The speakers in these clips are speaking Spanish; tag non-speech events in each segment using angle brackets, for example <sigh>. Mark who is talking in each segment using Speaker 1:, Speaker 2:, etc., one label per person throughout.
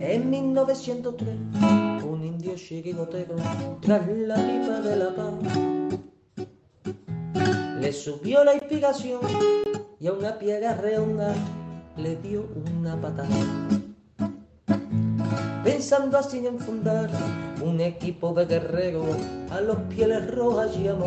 Speaker 1: En 1903, un indio chiquigotero, tras la pipa de la paz, le subió la inspiración y a una piedra redonda le dio una patada. Pensando así en fundar un equipo de guerreros a los pieles rojas llamó.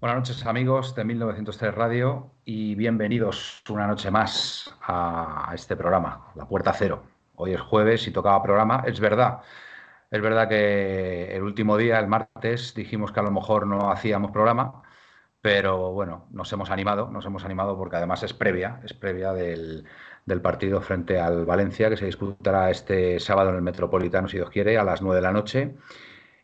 Speaker 2: Buenas noches amigos de 1903 Radio y bienvenidos una noche más a este programa, La Puerta Cero. Hoy es jueves y tocaba programa. Es verdad, es verdad que el último día, el martes, dijimos que a lo mejor no hacíamos programa, pero bueno, nos hemos animado, nos hemos animado porque además es previa, es previa del, del partido frente al Valencia que se disputará este sábado en el Metropolitano, si Dios quiere, a las 9 de la noche.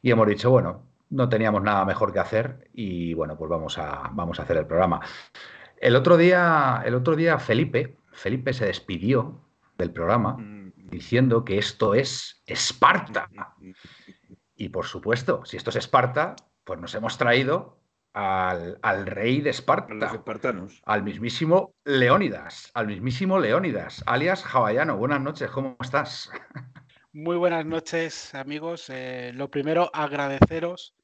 Speaker 2: Y hemos dicho, bueno, no teníamos nada mejor que hacer y bueno, pues vamos a, vamos a hacer el programa. El otro día, el otro día Felipe, Felipe se despidió del programa mm. diciendo que esto es Esparta. Y por supuesto, si esto es Esparta, pues nos hemos traído al, al rey de Esparta.
Speaker 3: los espartanos.
Speaker 2: Al mismísimo Leónidas, al mismísimo Leónidas, alias Javallano. Buenas noches, ¿cómo estás?
Speaker 4: Muy buenas noches, amigos. Eh, lo primero, agradeceros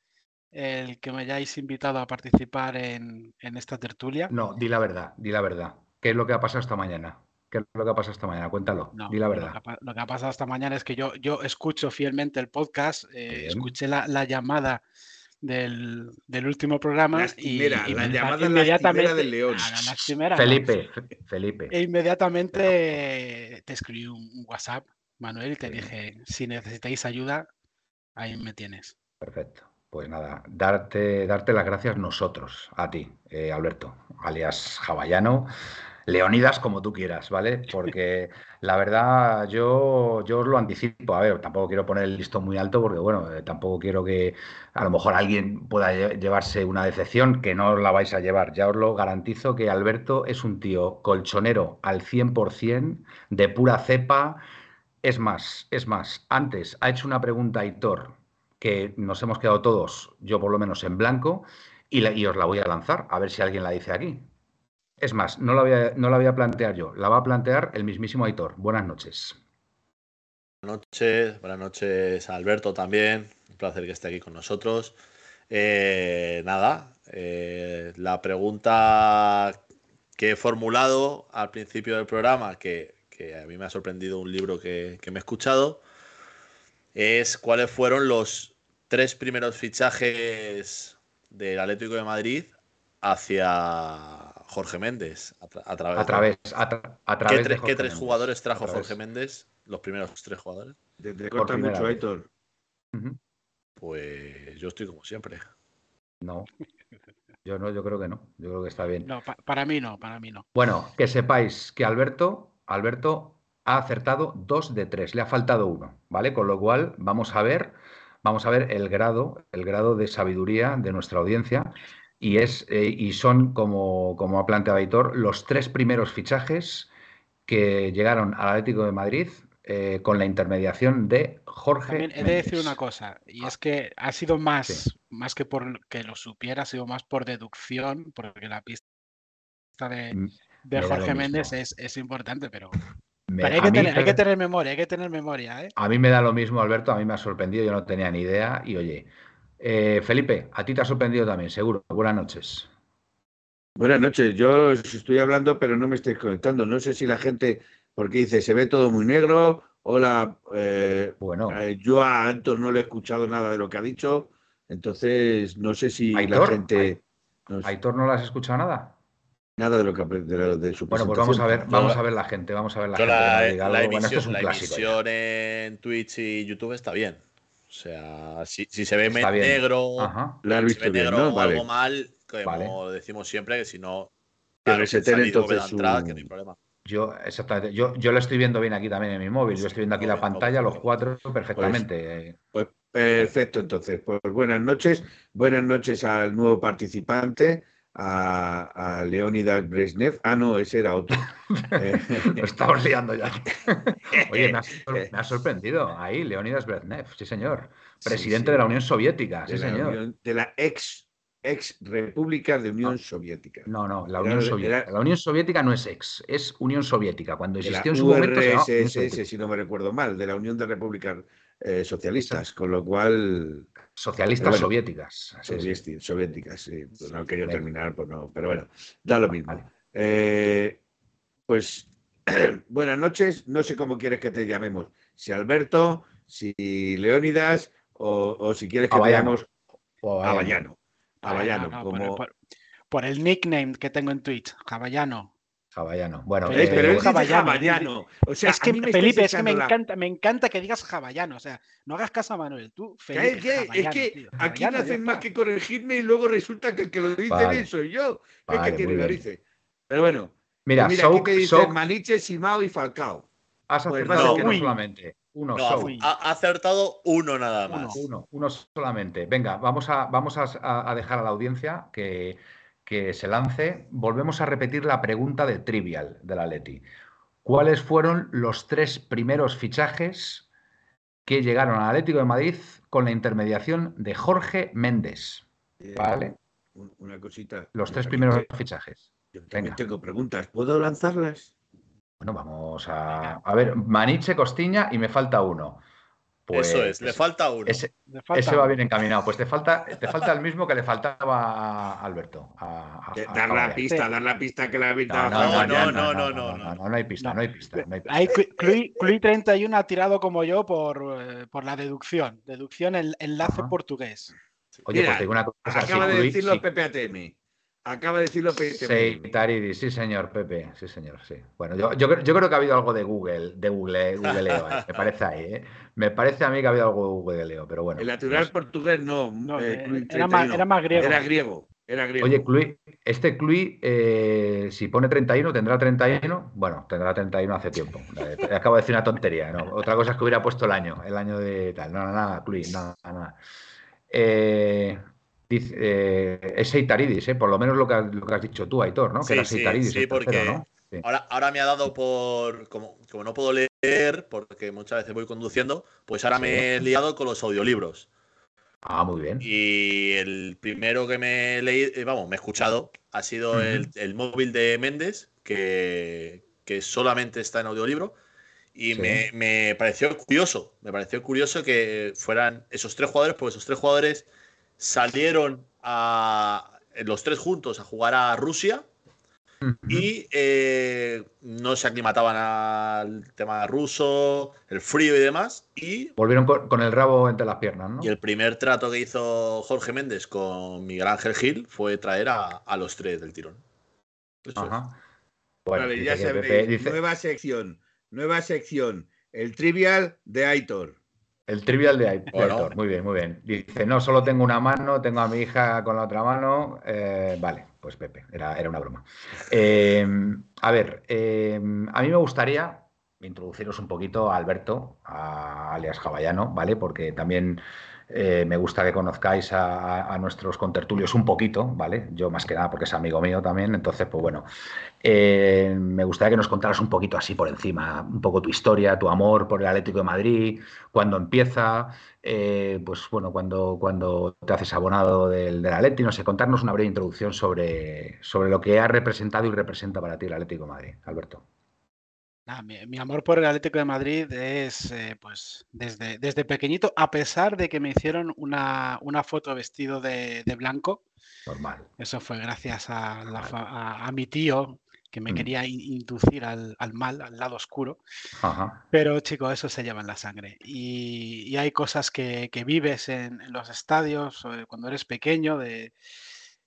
Speaker 4: el que me hayáis invitado a participar en, esta tertulia.
Speaker 2: No, di la verdad, di la verdad. ¿Qué es lo que ha pasado esta mañana? ¿Qué es lo que ha pasado esta mañana? Cuéntalo, di la verdad.
Speaker 4: Lo que, ha, pasado esta mañana es que yo, yo escucho fielmente el podcast, eh, escuché la, llamada del, último programa y,
Speaker 3: la llamada inmediatamente del León.
Speaker 2: Felipe, Felipe.
Speaker 4: E inmediatamente te escribí un WhatsApp, Manuel, y te dije, si necesitáis ayuda, ahí me tienes.
Speaker 2: Perfecto. Pues nada, darte, darte las gracias nosotros, a ti, eh, Alberto, alias Javallano, Leonidas, como tú quieras, ¿vale? Porque <laughs> la verdad yo, yo os lo anticipo. A ver, tampoco quiero poner el listón muy alto porque, bueno, eh, tampoco quiero que a lo mejor alguien pueda llevarse una decepción, que no os la vais a llevar. Ya os lo garantizo que Alberto es un tío colchonero al 100%, de pura cepa. Es más, es más, antes ha hecho una pregunta a Hitor que nos hemos quedado todos, yo por lo menos en blanco, y, os la voy a lanzar, a ver si alguien la dice aquí. Es más, no la, voy a, no la plantear yo, la va a plantear el mismísimo Aitor. Buenas noches.
Speaker 5: Buenas noches, buenas noches a Alberto también, un placer que esté aquí con nosotros. Eh, nada, eh, la pregunta que he formulado al principio del programa, que, a mí me ha sorprendido un libro que me he escuchado, es cuáles fueron los tres primeros fichajes del Atlético de Madrid hacia Jorge Méndez. A,
Speaker 2: través, a través,
Speaker 5: ¿Qué, tres jugadores trajo Jorge Méndez? Los primeros tres jugadores.
Speaker 3: Te, corta mucho, Héctor.
Speaker 5: Pues yo estoy como siempre.
Speaker 2: No. Yo no, yo creo que no. Yo creo que está bien.
Speaker 4: No, para mí no, para mí no.
Speaker 2: Bueno, que sepáis que Alberto, Alberto ha acertado dos de tres, le ha faltado uno, ¿vale? Con lo cual vamos a ver, vamos a ver el grado, el grado de sabiduría de nuestra audiencia y es eh, y son como, como ha planteado Aitor los tres primeros fichajes que llegaron al Atlético de Madrid eh, con la intermediación de Jorge.
Speaker 4: También he de decir una cosa, y es que ha sido más, más que por que lo supiera, ha sido más por deducción, porque la pista de, mm, de Jorge Méndez es, es, importante, pero hay, que tener, memoria, hay que tener memoria. ¿eh?
Speaker 2: A mí me da lo mismo, Alberto, a mí me ha sorprendido, yo no tenía ni idea. Y oye, eh, Felipe, a ti te ha sorprendido también, seguro. Buenas noches.
Speaker 3: Buenas noches, yo estoy hablando, pero no me estoy conectando. No sé si la gente, porque dice, se ve todo muy negro. Hola, eh, bueno. yo a Antos no le he escuchado nada de lo que ha dicho, entonces no sé si la gente.
Speaker 2: ¿Aitor no le has escuchado nada?
Speaker 3: Nada de lo que de, de su
Speaker 2: Bueno, pues vamos a ver, vamos a ver la gente, vamos a ver la gente.
Speaker 5: La, emisión, en Twitch y YouTube está bien. O sea, si, se ve negro,
Speaker 3: La visto
Speaker 5: si ve
Speaker 3: negro
Speaker 5: o algo mal, como decimos siempre, que si no,
Speaker 3: que reseten entonces
Speaker 5: entrada, que no hay problema.
Speaker 2: Yo, exactamente. Yo, yo lo estoy viendo bien aquí también en mi móvil. Yo estoy viendo aquí la pantalla, los cuatro perfectamente.
Speaker 3: Pues, pues, perfecto, entonces. Pues buenas noches. Buenas noches al nuevo participante, a, Leonidas Brezhnev. Ah, no, ese era otro. <laughs> <laughs>
Speaker 2: lo estamos liando ya. Oye, me ha, sorprendido. Ahí, Leonidas Brezhnev, sí, señor. Presidente de la Unión Soviética, sí, señor.
Speaker 3: de la ex ex república de Unión Soviética.
Speaker 2: No, no, la Unión Soviética. la Unión Soviética no es ex, es Unión Soviética. Cuando existió en su momento.
Speaker 3: si no me recuerdo mal, de la Unión de Repúblicas eh, Socialistas, con lo cual.
Speaker 2: Socialistas soviéticas.
Speaker 3: Soviéticas, sí. Pues no quería terminar, pues no, pero bueno, da lo mismo. Eh, pues <clears throat> buenas noches, no sé cómo quieres que te llamemos, si Alberto, si Leónidas o, si quieres que te llamemos Avallano. Como...
Speaker 4: por, el nickname que tengo en Twitch, Javallano.
Speaker 2: Javallano. Bueno,
Speaker 3: pero eh, es Javallano. O sea,
Speaker 4: es que, Felipe, es que me encanta, me encanta que digas Javallano. O sea, no hagas caso a Manuel. Tú, Felipe,
Speaker 3: es que aquí no hacen más que corregirme y luego resulta que el que lo dice bien soy yo. es que tiene narices. Pero bueno.
Speaker 2: Mira,
Speaker 3: mira aquí te dicen Maniche, Simao y Falcao.
Speaker 2: Has pues acertado que no solamente. Uno,
Speaker 5: ha acertado uno nada más.
Speaker 2: Uno, uno, solamente. Venga, vamos a, vamos a, dejar a la audiencia que, que, se lance. Volvemos a repetir la pregunta de Trivial de la Leti. ¿Cuáles fueron los tres primeros fichajes que llegaron al Atlético de Madrid con la intermediación de Jorge Méndez? ¿Vale?
Speaker 3: Una cosita.
Speaker 2: Los tres primeros fichajes.
Speaker 3: Yo tengo preguntas. ¿Puedo lanzarlas?
Speaker 2: Bueno, vamos a. A ver, Maniche, Costiña y me falta uno.
Speaker 5: Pues, Eso es, le falta uno.
Speaker 2: Ese, va bien encaminado. Pues te falta, te falta el mismo que le faltaba a Alberto.
Speaker 3: dar la pista, dar la pista que le ha
Speaker 5: no no no no, no,
Speaker 2: no, no, no, hay pista, no hay pista.
Speaker 4: Hay Clui 31 ha tirado como yo por, eh, por la deducción. Deducción, el enlace portugués.
Speaker 3: Oye, pues digo una cosa. Acaba de decirlo el PPATM. Acaba de decirlo
Speaker 2: Sí, Taridi, sí, señor, Pepe, sí, señor, sí. Bueno, yo, yo, creo que ha habido algo de Google, de Google, Googleo, eh, me parece ahí, ¿eh? Me parece a mí que ha habido algo de Googleo, pero bueno.
Speaker 3: El natural portugués no,
Speaker 4: eh, eh, era, más, era, más, griego.
Speaker 3: Era griego. Era griego.
Speaker 2: Oye, este Clui, si pone 31, ¿tendrá 31? Bueno, tendrá 31 hace tiempo. acabo de decir una tontería, ¿no? Otra cosa es que hubiera puesto el año, el año de tal. No, nada, Clui, nada, nada. Eh, Dice, eh, es Seitaridis, eh, por lo menos lo que, has dicho tú, Aitor, ¿no?
Speaker 5: Que era Seitaridis. Sí, porque ahora, ahora me ha dado por. Como, como, no puedo leer, porque muchas veces voy conduciendo, pues ahora me he liado con los audiolibros.
Speaker 2: Ah, muy bien.
Speaker 5: Y el primero que me he leído, eh, vamos, me he escuchado, ha sido el, móvil de Méndez, que, que solamente está en audiolibro. Y me, me, pareció curioso, me pareció curioso que fueran esos tres jugadores, porque esos tres jugadores salieron a, los tres juntos a jugar a Rusia y eh, no se aclimataban al tema ruso, el frío y demás. Y
Speaker 2: volvieron con, el rabo entre las piernas, ¿no?
Speaker 5: Y el primer trato que hizo Jorge Méndez con Miguel Ángel Gil fue traer a, los tres del tirón.
Speaker 3: Ajá. vale, ya sabéis, nueva sección, nueva sección, el trivial de Aitor.
Speaker 2: El trivial de <laughs> Aitor, muy bien, muy bien. Dice, no solo tengo una mano, tengo a mi hija con la otra mano. Eh, vale, pues Pepe, era, era una broma. Eh, a ver, eh, a mí me gustaría introduciros un poquito a Alberto, a alias Javallano, ¿vale? Porque también eh, me gusta que conozcáis a, nuestros contertulios un poquito, ¿vale? Yo más que nada porque es amigo mío también, entonces, pues bueno, eh, me gustaría que nos contaras un poquito así por encima, un poco tu historia, tu amor por el Atlético de Madrid, cuando empieza, eh, pues bueno, cuando, cuando te haces abonado del, del Atlético, no sé, contarnos una breve introducción sobre, sobre lo que ha representado y representa para ti el Atlético de Madrid, Alberto
Speaker 4: mi, amor por el Atlético de Madrid es eh, pues desde, desde pequeñito, a pesar de que me hicieron una, foto vestido de, blanco.
Speaker 2: Normal.
Speaker 4: Eso fue gracias a, mi tío que me mm. quería inducir al, mal, al lado oscuro. Pero chicos, eso se lleva en la sangre. Y, hay cosas que, vives en, los estadios cuando eres pequeño de,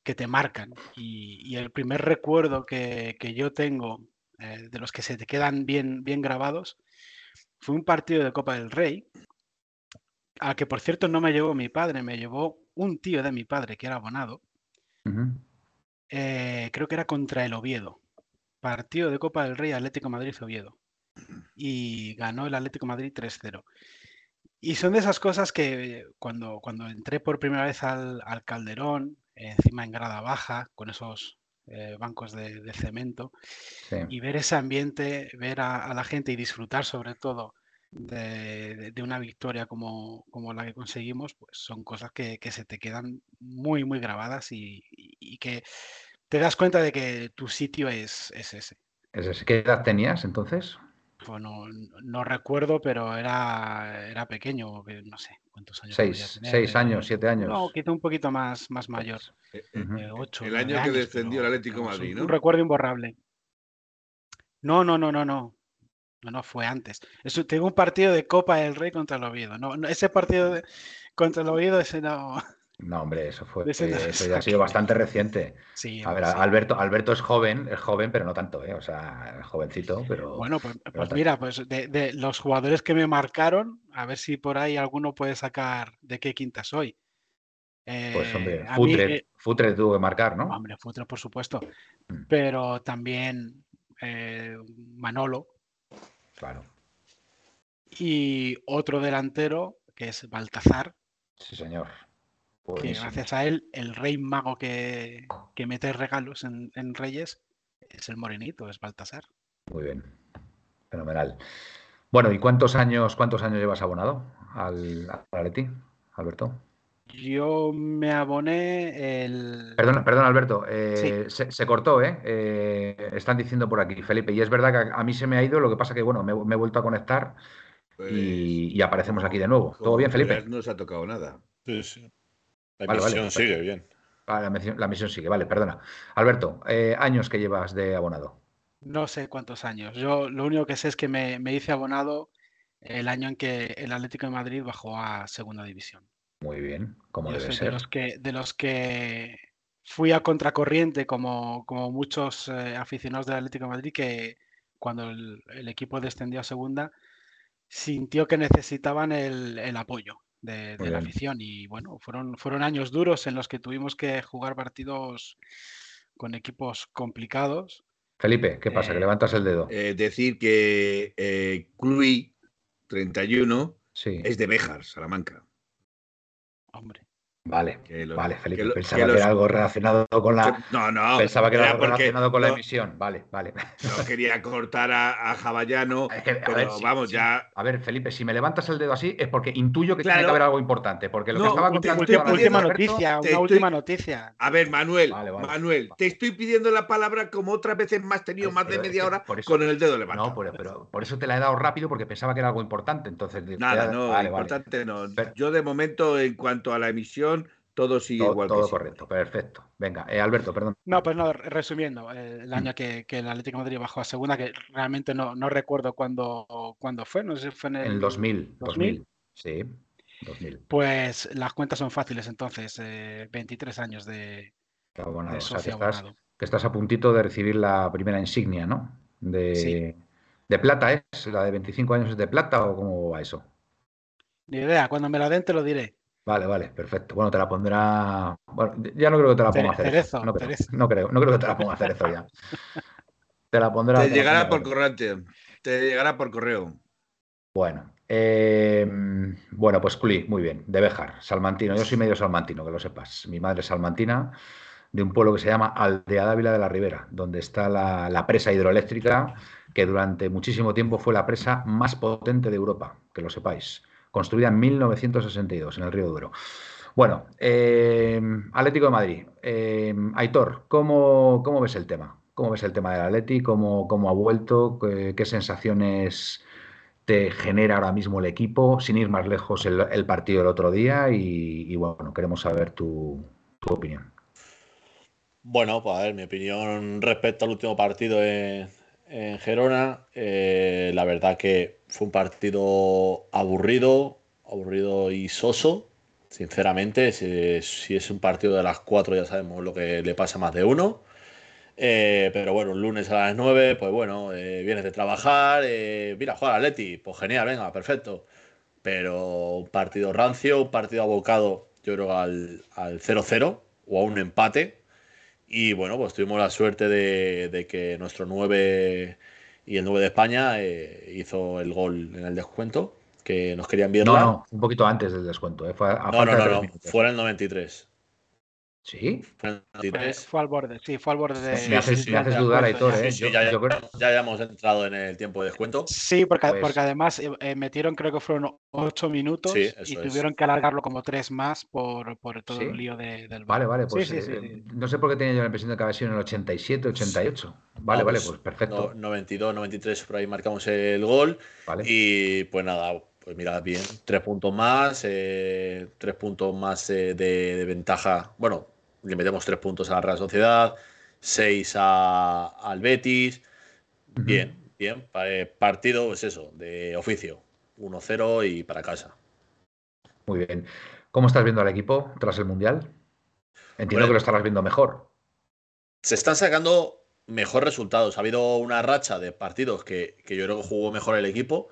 Speaker 4: que te marcan. Y, el primer recuerdo que, que yo tengo eh, de los que se te quedan bien, bien grabados, fue un partido de Copa del Rey, al que por cierto no me llevó mi padre, me llevó un tío de mi padre que era abonado. Eh, creo que era contra el Oviedo. partido de Copa del Rey Atlético Madrid-Oviedo y ganó el Atlético Madrid 3-0. Y son de esas cosas que cuando, cuando entré por primera vez al, Calderón, encima en grada baja, con esos eh, bancos de, cemento, y ver ese ambiente, ver a, la gente y disfrutar sobre todo de, una victoria como, como, la que conseguimos, pues son cosas que, se te quedan muy, muy grabadas y, que te das cuenta de que tu sitio es, es ese.
Speaker 2: ¿Qué edad tenías entonces?
Speaker 4: Pues no, recuerdo, pero era, era pequeño, no sé cuántos años.
Speaker 2: Seis, seis años, siete años.
Speaker 4: No, quizá un poquito más, más mayor.
Speaker 3: Eh, eh, ocho, el año que descendió el Atlético Madrid, ¿no?
Speaker 4: Un recuerdo imborrable. No, no, no, no, no. No, no, fue antes. Eso, tengo un partido de Copa del Rey contra el Oviedo. No, ese partido contra el Oviedo, ese no.
Speaker 2: No, hombre, eso fue eso ya ha <laughs> sido bastante reciente. Sí, a ver, Alberto, Alberto es joven, es joven, pero no tanto, ¿eh? O sea, jovencito, pero.
Speaker 4: Bueno, pues, pues mira, pues de, los jugadores que me marcaron, a ver si por ahí alguno puede sacar de qué quinta soy.
Speaker 2: pues hombre, eh, Futre, eh, Futre, tuvo que marcar, ¿no?
Speaker 4: Hombre, Futre, por supuesto. Mm. Pero también eh, Manolo.
Speaker 2: Claro.
Speaker 4: Y otro delantero que es Baltazar.
Speaker 2: Sí, señor
Speaker 4: que gracias a él, el rey mago que, mete regalos en, Reyes es el morenito, es Baltasar.
Speaker 2: Muy bien, fenomenal. Bueno, ¿y cuántos años, cuántos años llevas abonado al, Atleti, Alberto?
Speaker 4: Yo me aboné el.
Speaker 2: Perdón, perdón Alberto. Eh, se, cortó, ¿eh? ¿eh? Están diciendo por aquí, Felipe. Y es verdad que a, mí se me ha ido, lo que pasa que, bueno, me, he vuelto a conectar y, pues, aparecemos aquí de nuevo. ¿Todo bien, Felipe?
Speaker 3: No se ha tocado nada.
Speaker 5: Sí, sí. La misión sigue bien.
Speaker 2: la, misión, sigue, vale, perdona. Alberto, eh, años que llevas de abonado.
Speaker 4: No sé cuántos años. Yo lo único que sé es que me, hice abonado el año en que el Atlético de Madrid bajó a segunda división.
Speaker 2: Muy bien, como debe ser.
Speaker 4: De los que, de los que fui a contracorriente, como, como muchos eh, aficionados del Atlético de Madrid, que cuando el, equipo descendió a segunda, sintió que necesitaban el apoyo de, la afición. Y bueno, fueron, fueron años duros en los que tuvimos que jugar partidos con equipos complicados.
Speaker 2: Felipe, ¿qué pasa? que eh, levantas el dedo.
Speaker 3: Eh, decir que eh, 31 es de Béjar, Salamanca.
Speaker 4: Hombre.
Speaker 2: Vale, vale, Felipe. pensaba que, era algo relacionado con la.
Speaker 3: No, no.
Speaker 2: Pensaba que era, algo relacionado con la emisión. Vale, vale.
Speaker 3: No quería cortar a, a Javallano, <laughs> pero vamos, ya.
Speaker 2: A ver, Felipe, si me levantas el dedo así es porque intuyo que tiene que haber algo importante. Porque lo que estaba
Speaker 4: contando. Última, última noticia, una última noticia.
Speaker 3: A ver, Manuel, Manuel, te estoy pidiendo la palabra como otras veces más tenido más de media hora con el dedo levantado.
Speaker 2: No, pero, por eso te la he dado rápido porque pensaba que era algo importante. Entonces,
Speaker 3: nada, no, importante no. Yo de momento, en cuanto a la emisión todo sigue igual.
Speaker 2: Todo correcto, perfecto. Venga, eh, Alberto, perdón.
Speaker 4: No, pues no, resumiendo, eh, el año que, el Atlético de Madrid bajó a segunda, que realmente no, no recuerdo cuándo, cuándo fue, no sé si fue en el,
Speaker 2: 2000, 2000. Sí, 2000.
Speaker 4: Pues las cuentas son fáciles entonces, 23 eh, años de,
Speaker 2: de socio que, estás, a puntito de recibir la primera insignia, ¿no? De, de plata, ¿es? ¿La de 25 años es de plata o cómo va eso?
Speaker 4: Ni idea, cuando me la den te lo diré.
Speaker 2: Vale, vale, perfecto. Bueno, te la pondrá. Bueno, ya no creo que te la ponga a hacer. no, creo, no, creo, no creo que te la ponga a hacer eso ya. Te la pondrá.
Speaker 3: Te, llegará por correo. Te llegará por correo.
Speaker 2: Bueno. Eh, bueno, pues Culi, muy bien. De Bejar, salmantino. Yo soy medio salmantino, que lo sepas. Mi madre es salmantina, de un pueblo que se llama Aldea Dávila de la Ribera, donde está la, la presa hidroeléctrica, que durante muchísimo tiempo fue la presa más potente de Europa, que lo sepáis construida en 1962 en el Río Duro. Bueno, eh, Atlético de Madrid. Eh, Aitor, ¿cómo, ¿cómo, ves el tema? ¿Cómo ves el tema del Atleti? ¿Cómo, cómo ha vuelto? ¿Qué, sensaciones te genera ahora mismo el equipo? Sin ir más lejos el, partido del otro día y, bueno, queremos saber tu, opinión.
Speaker 5: Bueno, pues a ver, mi opinión respecto al último partido en, en Gerona, eh, la verdad que fue un partido aburrido, aburrido y soso. Sinceramente, si, es un partido de las cuatro ya sabemos lo que le pasa a más de uno. Eh, pero bueno, un lunes a las nueve, pues bueno, eh, vienes de trabajar, mira, juega Leti, pues genial, venga, perfecto. Pero un partido rancio, un partido abocado, yo creo, al 0-0 o a un empate. Y bueno, pues tuvimos la suerte de, que nuestro 9 y el 9 de España eh, hizo el gol en el descuento, que nos querían ver.
Speaker 2: No, no, un poquito antes del descuento. Eh,
Speaker 5: fue no, no, no, no, fue en el 93.
Speaker 2: ¿Sí?
Speaker 4: Fue, al borde, sí, fue al borde de.
Speaker 2: Me haces, dudar, Aitor, ¿eh?
Speaker 5: ya, ya, hemos entrado en el tiempo de descuento.
Speaker 4: Sí, porque, pues porque además eh, eh, metieron, creo que fueron ocho minutos y tuvieron que alargarlo como tres más por, por todo el lío de, del.
Speaker 2: Vale, vale, pues eh, no sé por qué tenía yo la impresión de que había sido en el 87, 88. Vale, vale, pues perfecto.
Speaker 5: 92, 93, por ahí marcamos el gol. Vale. Y pues nada, pues mira, bien, tres puntos más, tres puntos más de, ventaja. Bueno, le metemos tres puntos a la Real Sociedad, seis al Betis. Bien, bien. Eh, partido, pues eso, de oficio. 1-0 y para casa.
Speaker 2: Muy bien. ¿Cómo estás viendo al equipo tras el Mundial? Entiendo que lo estarás viendo mejor.
Speaker 5: Se están sacando mejores resultados. Ha habido una racha de partidos que, que yo creo que jugó mejor el equipo.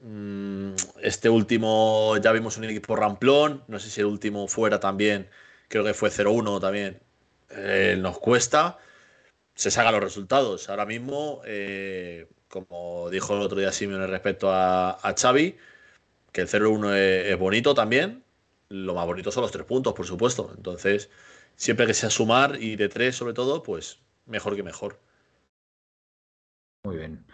Speaker 5: Mm, este último ya vimos un equipo ramplón. No sé si el último fuera también creo que fue 0-1 también, eh, nos cuesta, se sacan los resultados. Ahora mismo, eh, como dijo el otro día Simeone respecto a, Xavi, que el 0-1 es, bonito también, lo más bonito son los tres puntos, por supuesto. Entonces, siempre que sea sumar y de tres sobre todo, pues mejor que mejor.
Speaker 2: Muy bien.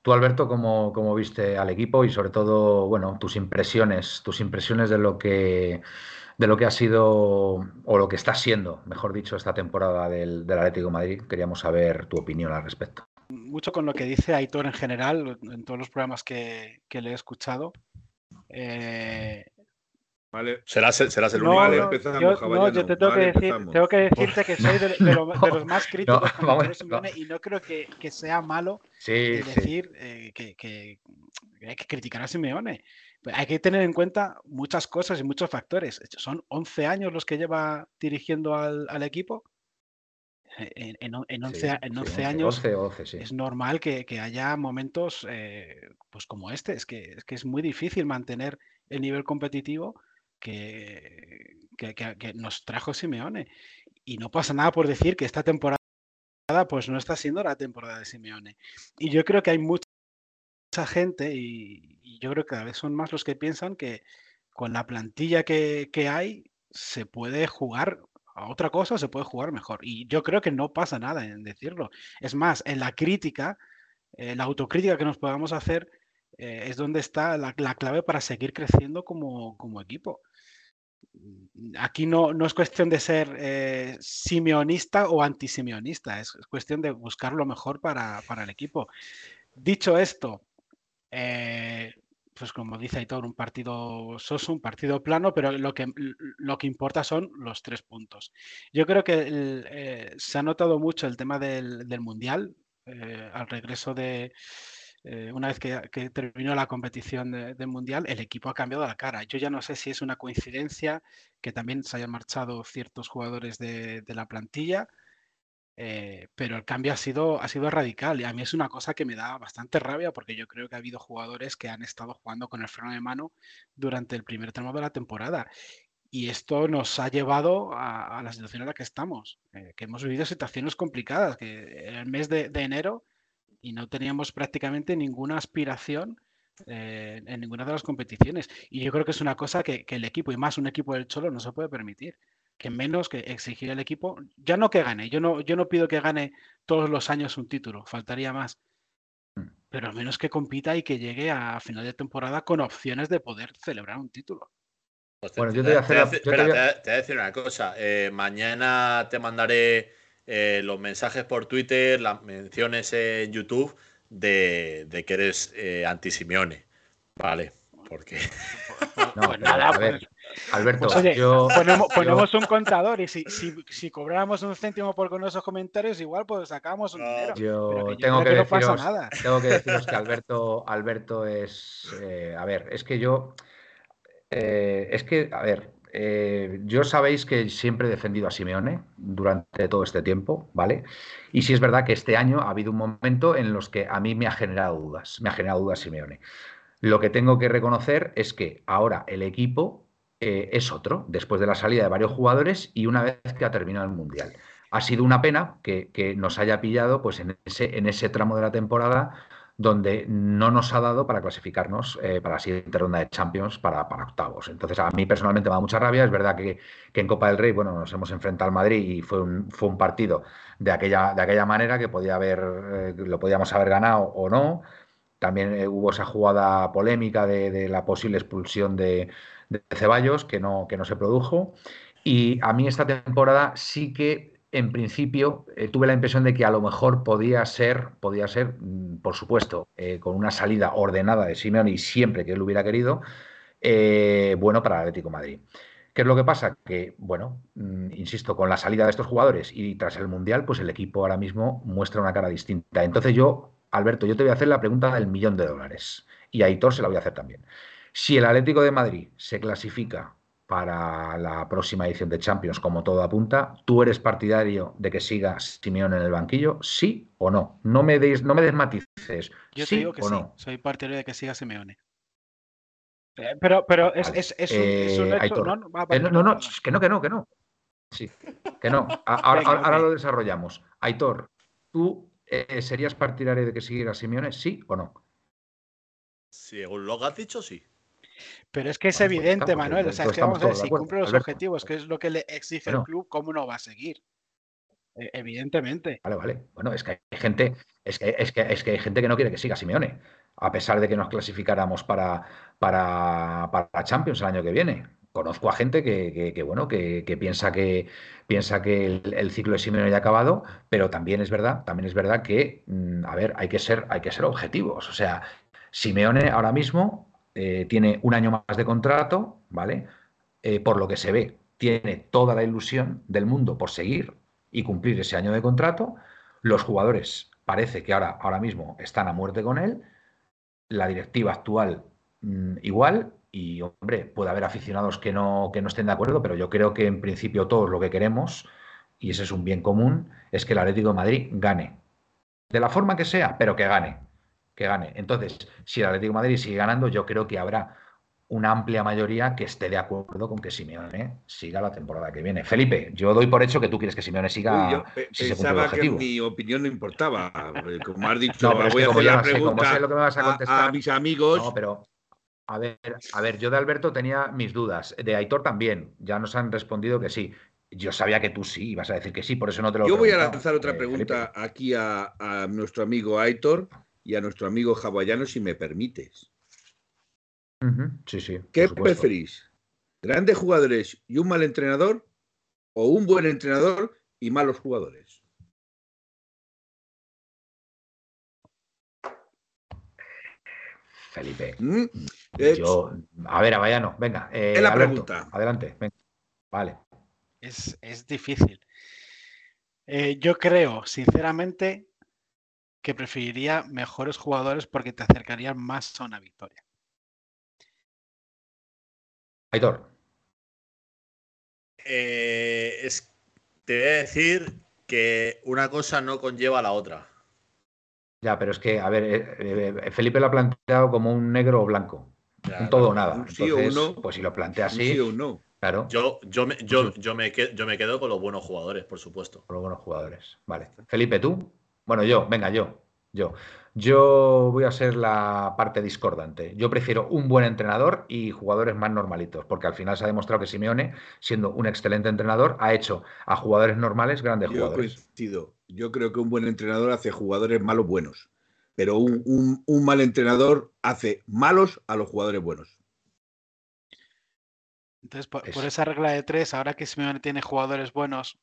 Speaker 2: Tú, Alberto, ¿cómo, ¿cómo, viste al equipo y sobre todo, bueno, tus impresiones, tus impresiones de lo que de lo que ha sido o lo que está siendo, mejor dicho, esta temporada del, Atlético de Madrid. Queríamos saber tu opinión al respecto.
Speaker 4: Mucho con lo que dice Aitor en general, en todos los programas que, le he escuchado.
Speaker 3: Eh, vale. Serás, serás el único.
Speaker 4: No, yo, no, yo te tengo, que decir, tengo que decirte que soy de, <laughs> los más críticos <laughs> y no creo que, sea malo decir eh, que, que, hay que criticar a Simeone. Hay que tener en cuenta muchas cosas y muchos factores. Son 11 años los que lleva dirigiendo al, equipo. En, en, 11, años es normal que, haya momentos eh, pues como este. Es que, es que es muy difícil mantener el nivel competitivo que, que, nos trajo Simeone. Y no pasa nada por decir que esta temporada pues no está siendo la temporada de Simeone. Y yo creo que hay mucha gente, y, yo creo que cada vez son más los que piensan que con la plantilla que, hay se puede jugar a otra cosa, se puede jugar mejor. Y yo creo que no pasa nada en decirlo. Es más, en la crítica, eh, la autocrítica que nos podamos hacer eh, es donde está la, clave para seguir creciendo como, equipo. Aquí no, no, es cuestión de ser eh, simeonista o antisimeonista, es, es, cuestión de buscar lo mejor para, para el equipo. Dicho esto, eh, pues como dice Aitor, un partido soso, un partido plano, pero lo que, lo que importa son los tres puntos. Yo creo que eh, se ha notado mucho el tema del, Mundial, eh, al regreso de, una vez que, terminó la competición del Mundial, el equipo ha cambiado la cara. Yo ya no sé si es una coincidencia que también se hayan marchado ciertos jugadores de, de la plantilla eh, pero el cambio ha sido, ha sido radical y a mí es una cosa que me da bastante rabia porque yo creo que ha habido jugadores que han estado jugando con el freno de mano durante el primer tramo de la temporada. Y esto nos ha llevado a, la situación en la que estamos, eh, que hemos vivido situaciones complicadas, que en el mes de, enero y no teníamos prácticamente ninguna aspiración eh, en ninguna de las competiciones. Y yo creo que es una cosa que, que, el equipo, y más un equipo del Cholo, no se puede permitir que menos que exigir al equipo, ya no que gane, yo no, yo no pido que gane todos los años un título, faltaría más, mm. pero al menos que compita y que llegue a final de temporada con opciones de poder celebrar un título.
Speaker 5: bueno, yo te voy a hacer. te, voy a... decir una cosa. Eh, mañana te mandaré eh, los mensajes por Twitter, las menciones en YouTube de, que eres eh, anti-Simeone. Vale, porque. <laughs>
Speaker 4: No, pues nada, a ver.
Speaker 2: Alberto, pues yo,
Speaker 4: ponemos, un contador y si, si, si, cobráramos un céntimo por con esos comentarios, igual pues sacamos un dinero.
Speaker 2: Yo, tengo, que, deciros, tengo que deciros que <laughs> Alberto, Alberto es, eh, a ver, es que yo, eh, es que, a ver, eh, yo sabéis que siempre he defendido a Simeone durante todo este tiempo, ¿vale? Y sí es verdad que este año ha habido un momento en los que a mí me ha generado dudas, me ha generado dudas Simeone. Lo que tengo que reconocer es que ahora el equipo eh, es otro, después de la salida de varios jugadores y una vez que ha terminado el Mundial. ha sido una pena que, nos haya pillado pues, en, ese, en ese tramo de la temporada donde no nos ha dado para clasificarnos eh, para la siguiente ronda de Champions para, octavos. Entonces, a mí personalmente me da mucha rabia. Es verdad que, en Copa del Rey, bueno, nos hemos enfrentado al Madrid y fue un, fue un partido de aquella, de aquella manera que podía haber, eh, lo podíamos haber ganado o no. También hubo esa jugada polémica de, la posible expulsión de, de, Ceballos, que no, que no se produjo. Y a mí esta temporada sí que en principio eh, tuve la impresión de que a lo mejor podía ser, podía ser, mm, por supuesto, eh, con una salida ordenada de Simeone y siempre que él hubiera querido, eh, bueno para el Atlético Madrid. ¿Qué es lo que pasa? Que, bueno, mm, insisto, con la salida de estos jugadores y tras el Mundial, pues el equipo ahora mismo muestra una cara distinta. Entonces yo, Alberto, yo te voy a hacer la pregunta del millón de dólares. Y a Aitor se la voy a hacer también. Si el Atlético de Madrid se clasifica para la próxima edición de Champions, como todo apunta. ¿Tú eres partidario de que siga Simeone en el banquillo? ¿Sí o no? No me des, no me des matices.
Speaker 4: Yo te digo que sí, soy partidario de que siga Simeone. Eh, pero, pero es, es, es, un, es un
Speaker 2: eh, hecho, ¿no? No, no, no, que no, que no, que no. Sí, que no. Ahora, ahora, lo desarrollamos. Aitor, ¿tú eh, serías partidario de que siguiera Simeone? ¿Sí o no?
Speaker 5: Según lo que has dicho, sí.
Speaker 4: Pero es que es pues evidente, Manuel. O sea, es que vamos a ver, si cumple los objetivos, que es lo que le exige el club, ¿cómo no va a seguir? E, evidentemente.
Speaker 2: Vale, vale. Bueno, es que hay gente, es que, es que, es que hay gente que no quiere que siga Simeone, a pesar de que nos clasificáramos para, para, para Champions el año que viene. Conozco a gente que, bueno, que, piensa que piensa que el, ciclo de Simeone ya ha acabado, pero también es verdad, también es verdad que, mm, a ver, hay que ser, hay que ser objetivos. O sea, Simeone ahora mismo eh, tiene un año más de contrato, ¿vale? Eh, por lo que se ve, tiene toda la ilusión del mundo por seguir y cumplir ese año de contrato. Los jugadores parece que ahora, ahora mismo están a muerte con él. La directiva actual mm, igual. Y, hombre, puede haber aficionados que no, que no estén de acuerdo, pero yo creo que en principio todos lo que queremos, y ese es un bien común, es que el Atlético de Madrid gane. De la forma que sea, pero que gane que gane. Entonces, si el Atlético de Madrid sigue ganando, yo creo que habrá una amplia mayoría que esté de acuerdo con que Simeone siga la temporada que viene. Felipe, yo doy por hecho que tú quieres que Simeone siga. yo
Speaker 3: pensaba que mi opinión no importaba. Como has dicho, <laughs> no, voy a hacer la pregunta lo que me vas a, contestar, a, mis amigos.
Speaker 2: No, pero a ver, a ver, yo de Alberto tenía mis dudas. De Aitor también. Ya nos han respondido que sí. Yo sabía que tú sí ibas a decir que sí, por eso no te lo
Speaker 3: Yo voy a lanzar otra eh, pregunta aquí a, a nuestro amigo Aitor y a nuestro amigo hawaiano, si me permites.
Speaker 2: Sí, sí.
Speaker 3: ¿Qué preferís? ¿Grandes jugadores y un mal entrenador? ¿O un buen entrenador y malos jugadores?
Speaker 2: Felipe. ¿Mm? Yo, a ver, Hawaiano, venga.
Speaker 3: Eh, la pregunta.
Speaker 2: Adelante. Vale.
Speaker 4: Es, difícil. Eh, yo creo, sinceramente, que preferiría mejores jugadores porque te acercarían más a una victoria.
Speaker 2: Aitor.
Speaker 5: Eh, te voy a decir que una cosa no conlleva a la otra.
Speaker 2: Ya, pero es que, a ver, eh, eh, Felipe lo ha planteado como un negro o blanco. un todo o nada. Entonces, Pues si lo plantea así.
Speaker 3: Sí o no.
Speaker 2: Claro.
Speaker 5: Yo, yo, me, yo, yo, me quedo, yo me quedo con los buenos jugadores, por supuesto.
Speaker 2: Con los buenos jugadores. Vale. Felipe, ¿tú? Bueno, yo, venga, yo. Yo. Yo voy a ser la parte discordante. Yo prefiero un buen entrenador y jugadores más normalitos, porque al final se ha demostrado que Simeone, siendo un excelente entrenador, ha hecho a jugadores normales grandes Yo jugadores.
Speaker 3: Yo creo que un buen entrenador hace jugadores malos buenos, pero un, mal entrenador hace malos a los jugadores buenos.
Speaker 4: Entonces, por, por, esa regla de tres, ahora que Simeone tiene jugadores buenos,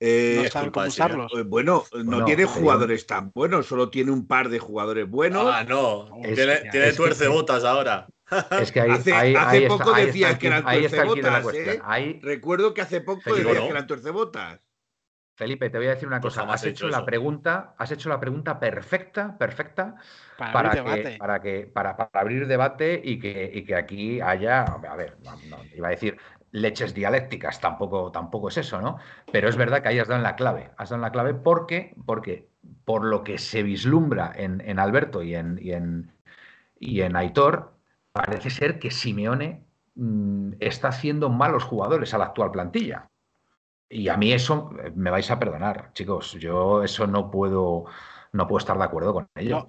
Speaker 3: eh, eh, bueno, no tiene jugadores tan buenos, solo tiene un par de jugadores buenos.
Speaker 5: Ah, no. tiene, tiene tuercebotas ahora. <laughs>
Speaker 2: Es que
Speaker 3: hace, poco decías que eran tuercebotas. ¿eh? Recuerdo que hace poco decías que eran tuercebotas.
Speaker 2: Felipe, te voy a decir una pues cosa. has hecho, la pregunta, has hecho la pregunta perfecta, perfecta para, que, para, que, para, abrir debate y que, y que aquí haya, a ver, iba a decir, leches dialécticas, tampoco, tampoco es eso, ¿no? Pero es verdad que ahí has dado en la clave, has dado en la clave porque, porque por lo que se vislumbra en, Alberto y en, y en, y, en, Aitor, parece ser que Simeone mm, está haciendo malos jugadores a la actual plantilla. Y a mí eso me vais a perdonar, chicos. Yo eso no puedo, no puedo estar de acuerdo con ello.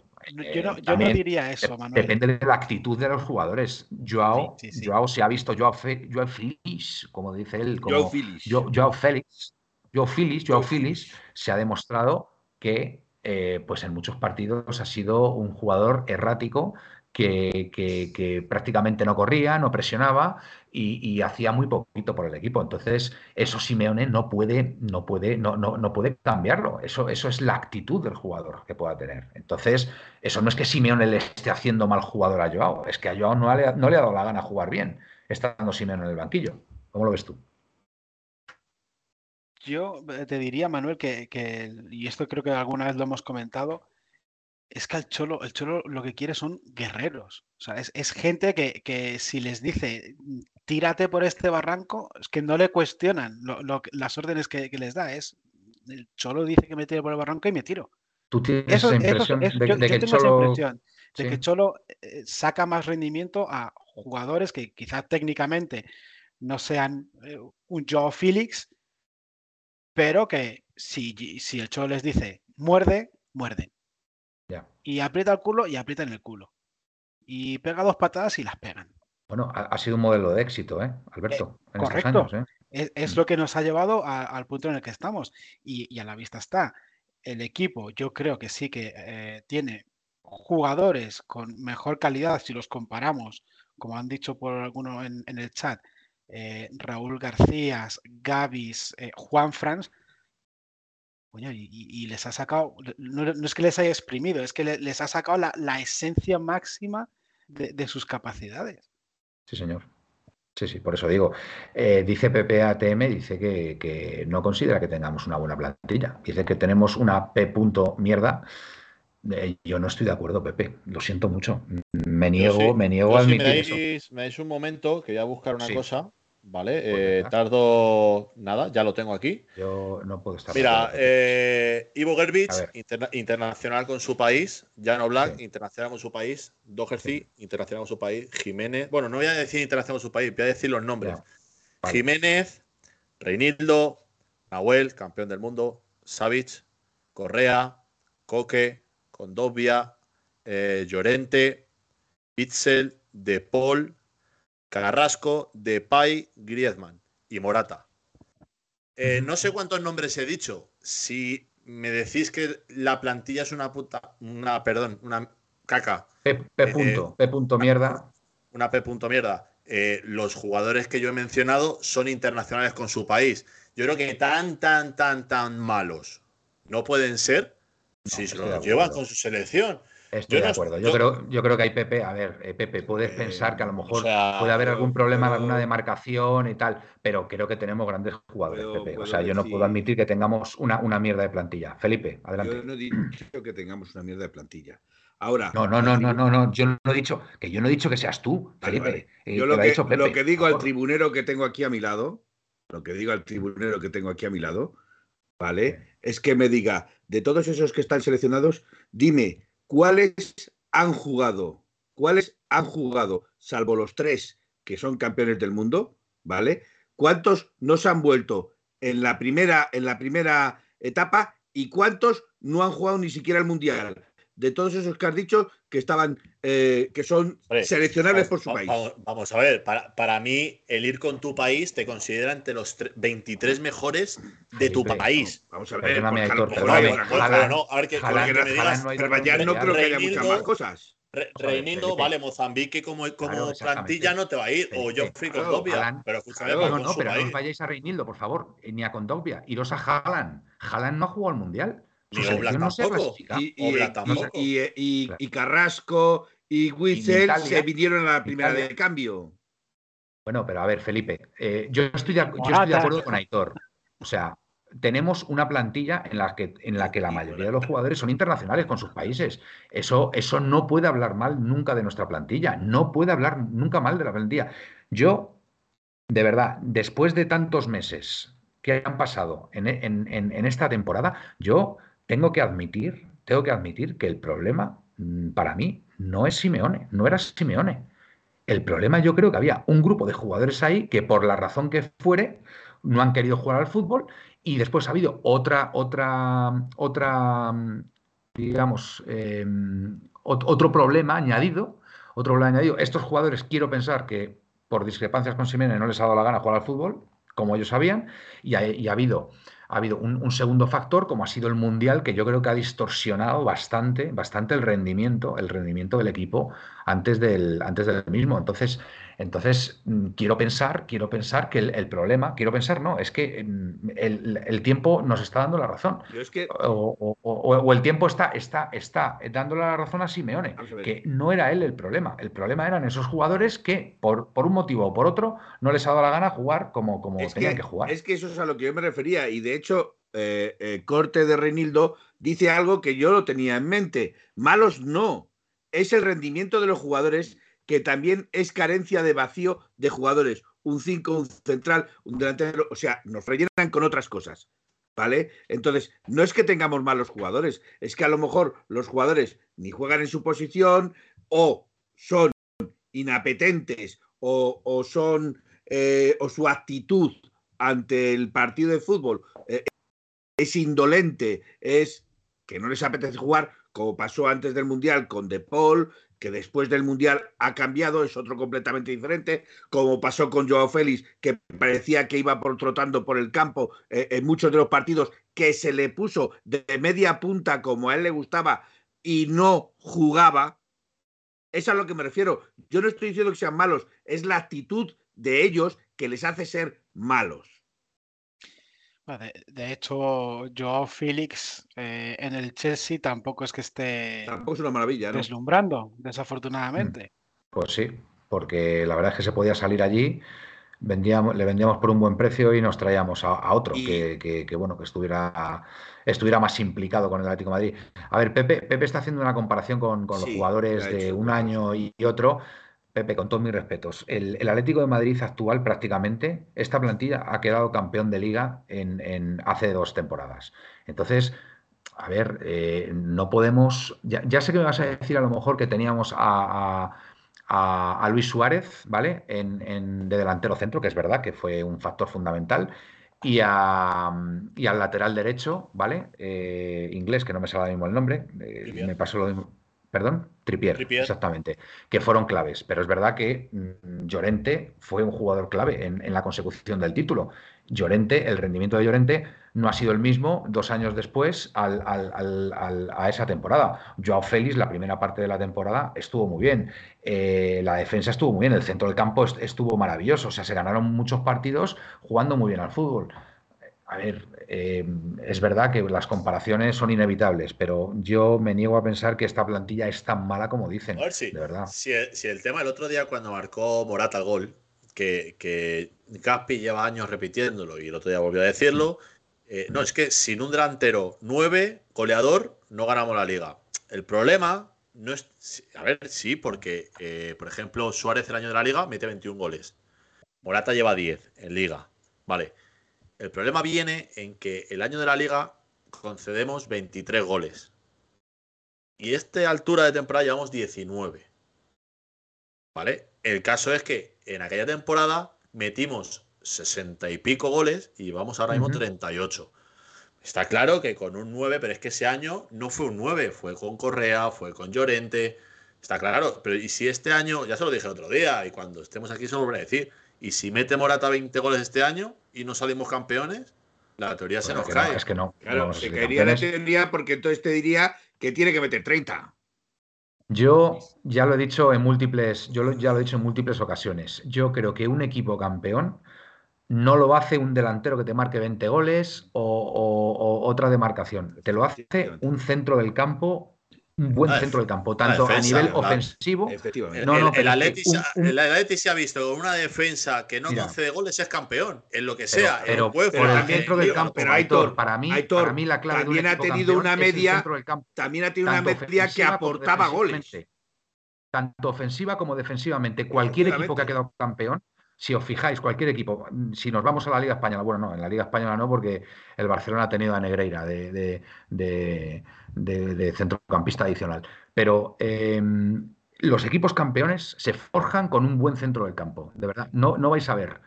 Speaker 4: Yo, no, eh, diría eso, Manuel.
Speaker 2: Depende de la actitud de los jugadores. Joao, Joao se ha visto, Joao, Joao Félix, como dice él, como Joao Félix. Joao Félix, Joao Félix, Joao Félix se ha demostrado que eh, pues en muchos partidos ha sido un jugador errático que, prácticamente no corría, no presionaba y, hacía muy poquito por el equipo. Entonces, eso Simeone no puede, no puede, no, no, puede cambiarlo. Eso, eso es la actitud del jugador que pueda tener. Entonces, eso no es que Simeone le esté haciendo mal jugador a Joao, es que a Joao no le, no le ha dado la gana jugar bien, estando Simeone en el banquillo. ¿Cómo lo ves tú?
Speaker 4: Yo eh, te diría, Manuel, que, que, y esto creo que alguna vez lo hemos comentado, es que el Cholo, el Cholo lo que quiere son guerreros. O sea, es, gente que, si les dice tírate por este barranco, es que no le cuestionan las órdenes que, les da. Es el Cholo dice que me tire por el barranco y me tiro.
Speaker 2: ¿Tú tienes esa impresión de, que el Cholo...
Speaker 4: de que Cholo eh, saca más rendimiento a jugadores que quizás técnicamente no sean eh, un Joe Felix, pero que si, si el Cholo les dice muerde, muerden. Y aprieta el culo y aprieta en el culo. Y pega dos patadas y las pegan.
Speaker 2: Bueno, ha, sido un modelo de éxito, ¿eh, Alberto?
Speaker 4: Eh, correcto. ¿eh? es, lo que nos ha llevado al punto en el que estamos. Y, a la vista está. El equipo, yo creo que sí que eh, tiene jugadores con mejor calidad si los comparamos, como han dicho por alguno en, el chat, Raúl García, Gavis, Juan Franz, y, les ha sacado, no, es que les haya exprimido, es que les ha sacado la, esencia máxima de, sus capacidades.
Speaker 2: Sí, señor. Sí, sí, por eso digo. Eh, dice PPATM, dice que, no considera que tengamos una buena plantilla. Dice que tenemos una P. mierda. Eh, yo no estoy de acuerdo, Pepe. Lo siento mucho. Me niego, me niego a admitir
Speaker 5: me eso. Me dais un momento que voy a buscar una cosa ¿vale? Pues eh, tardo nada, ya lo tengo aquí.
Speaker 2: Yo no puedo estar.
Speaker 5: Mira, eh, Ivo Gerbich, internacional con su país. Jan Oblak, internacional con su país. Doherty, internacional con su país. Jiménez, bueno, no voy a decir internacional con su país, voy a decir los nombres. Jiménez, Reinildo, Nahuel, campeón del mundo. Savic, Correa, Coque, Condovia, eh, Llorente, Pitzel, De Paul, Carrasco, Depay, Griezmann y Morata. Eh, no sé cuántos nombres he dicho. Si me decís que la plantilla es una puta, una, perdón, una caca.
Speaker 2: P, punto, P punto mierda.
Speaker 5: Una P punto mierda. Eh, los jugadores que yo he mencionado son internacionales con su país. Yo creo que tan, tan, tan, tan malos no pueden ser si se los llevan con su selección.
Speaker 2: Estoy de acuerdo. Yo, creo, yo creo que hay Pepe, a ver, eh, Pepe, puedes pensar que a lo mejor puede haber algún problema en alguna demarcación y tal, pero creo que tenemos grandes jugadores, Pepe. o sea, yo no puedo admitir que tengamos una, una, mierda de plantilla. Felipe, adelante.
Speaker 3: Yo no he dicho que tengamos una mierda de plantilla. Ahora.
Speaker 2: No, no, no, no, no, no. Yo no he dicho que yo no he dicho que seas tú, Felipe.
Speaker 3: Eh, yo lo que, lo que digo al tribunero que tengo aquí a mi lado, lo que digo al tribunero que tengo aquí a mi lado, ¿vale? Es que me diga, de todos esos que están seleccionados, dime ¿cuáles han jugado? ¿Cuáles han jugado, salvo los tres que son campeones del mundo? ¿Vale? ¿Cuántos no se han vuelto en la primera, en la primera etapa y cuántos no han jugado ni siquiera el Mundial? De todos esos que has dicho que estaban, eh, que son seleccionables por su país.
Speaker 5: Vamos, a ver, para, mí, el ir con tu país te considera entre los 23 reinildo de tu país.
Speaker 3: Vamos a ver, no, a ver que, me digas, pero ya no creo que haya muchas más cosas.
Speaker 5: Reinildo, vale, Mozambique como, como plantilla no te va a ir, o yo fui Dobia, pero escúchame, no,
Speaker 2: no, pero no os vayáis a Reinildo, por favor, ni a Condovia, iros a Haaland. Haaland no ha jugado al Mundial.
Speaker 5: Ni tampoco.
Speaker 3: Y, Carrasco y Witzel se vinieron a la primera de cambio.
Speaker 2: Bueno, pero a ver, Felipe, eh, yo, estoy de, acuerdo con Aitor. O sea, tenemos una plantilla en la que, en la, que la mayoría de los jugadores son internacionales con sus países. Eso, eso no puede hablar mal nunca de nuestra plantilla. No puede hablar nunca mal de la plantilla. Yo, de verdad, después de tantos meses que han pasado en, en esta temporada, yo tengo que admitir, tengo que admitir que el problema mm, para mí no es Simeone, no era Simeone. El problema yo creo que había un grupo de jugadores ahí que por la razón que fuere, no han querido jugar al fútbol y después ha habido otra, otra, otra, digamos, em, otro problema añadido, otro problema añadido. Estos jugadores quiero pensar que por discrepancias con Simeone no les ha dado la gana jugar al fútbol, como ellos sabían, y ha habido ha habido un, segundo factor, como ha sido el Mundial, que yo creo que ha distorsionado bastante, bastante el rendimiento, el rendimiento del equipo antes del, antes del mismo. Entonces, entonces, mm, quiero pensar, quiero pensar que el, problema, quiero pensar, no, es que mm, el, tiempo nos está dando la razón. o, el tiempo está, está, está dándole la razón a Simeone, que no era él el problema. El problema eran esos jugadores que, por, por un motivo o por otro, no les ha dado la gana jugar como, como tenían que, jugar.
Speaker 3: Es que eso es a lo que yo me refería. Y de hecho, eh, eh, Corte de Reinildo dice algo que yo lo tenía en mente. Malos no. Es el rendimiento de los jugadores que también es carencia de vacío de jugadores. Un 5, un central, un delantero, o sea, nos rellenan con otras cosas. ¿Vale? Entonces, no es que tengamos malos jugadores, es que a lo mejor los jugadores ni juegan en su posición o son inapetentes o, son eh, o su actitud ante el partido de fútbol eh, es indolente, es que no les apetece jugar, como pasó antes del Mundial con De Paul, que después del Mundial ha cambiado, es otro completamente diferente, como pasó con Joao Félix, que parecía que iba por, trotando por el campo eh, en muchos de los partidos, que se le puso de media punta como a él le gustaba y no jugaba. Es a lo que me refiero. Yo no estoy diciendo que sean malos, es la actitud de ellos que les hace ser malos.
Speaker 4: De, hecho, Joao Félix eh, en el Chelsea tampoco es que esté
Speaker 3: tampoco es una maravilla,
Speaker 4: deslumbrando, desafortunadamente.
Speaker 2: Mm. Pues sí, porque la verdad es que se podía salir allí, vendíamos, le vendíamos por un buen precio y nos traíamos a, otro que, bueno que estuviera estuviera más implicado con el Atlético de Madrid. A ver, Pepe, Pepe está haciendo una comparación con, los jugadores de un año y otro. Pepe, con todos mis respetos, el, Atlético de Madrid actual prácticamente, esta plantilla ha quedado campeón de liga en, hace dos temporadas. Entonces, a ver, eh, no podemos, ya, sé que me vas a decir a lo mejor que teníamos a, Luis Suárez, ¿vale? En, de delantero centro, que es verdad que fue un factor fundamental, y, al lateral derecho, ¿vale? Eh, inglés, que no me sale ahora mismo el nombre, eh, me pasó lo mismo. Perdón, Tripier, exactamente, que fueron claves. Pero es verdad que mm, Llorente fue un jugador clave en, la consecución del título. Llorente, el rendimiento de Llorente no ha sido el mismo dos años después a esa temporada. Joao Félix, la primera parte de la temporada, estuvo muy bien. Eh, la defensa estuvo muy bien. El centro del campo estuvo maravilloso. O sea, se ganaron muchos partidos jugando muy bien al fútbol. A ver, eh, es verdad que las comparaciones son inevitables, pero yo me niego a pensar que esta plantilla es tan mala como dicen. A ver,
Speaker 5: si,
Speaker 2: de verdad.
Speaker 5: Si el, tema el otro día cuando marcó Morata el gol, que, que Gaspi lleva años repitiéndolo y el otro día volvió a decirlo, eh, no, es que sin un delantero 9, goleador, no ganamos la liga. El problema no es. A ver, sí, porque, eh, por ejemplo, Suárez el año de la liga mete 21 goles. Morata lleva 10 en liga. Vale. El problema viene en que el año de la liga concedemos 23 goles. Y esta altura de temporada llevamos 19. ¿Vale? El caso es que en aquella temporada metimos 60 y pico goles y vamos ahora mismo 38. Está claro que con un 9, pero es que ese año no fue un 9, fue con Correa, fue con Llorente. Está claro, pero y si este año, ya se lo dije el otro día, y cuando estemos aquí se lo volveré a decir, y si mete Morata 20 goles este año y no salimos campeones, la teoría se nos cae.
Speaker 2: es que no.
Speaker 3: Claro, se caería la teoría porque entonces te diría que tiene que meter 30.
Speaker 2: Yo ya lo he dicho en múltiples, yo ya lo he dicho en múltiples ocasiones. Yo creo que un equipo campeón no lo hace un delantero que te marque 20 goles o, o otra demarcación. Te lo hace un centro del campo un buen centro del campo, tanto a nivel ofensivo.
Speaker 5: No, no, el, Atleti, se ha visto con una defensa que no concede goles, es campeón, en lo que sea.
Speaker 2: Pero, por el centro del campo, pero Aitor, para mí, para mí la clave
Speaker 3: también ha tenido una media, también ha tenido una media que aportaba goles.
Speaker 2: Tanto ofensiva como defensivamente, cualquier equipo que ha quedado campeón si os fijáis, cualquier equipo, si nos vamos a la Liga Española, bueno, no, en la Liga Española no, porque el Barcelona ha tenido a Negreira de, centrocampista adicional. Pero em, los equipos campeones se forjan con un buen centro del campo, de verdad. No, no vais a ver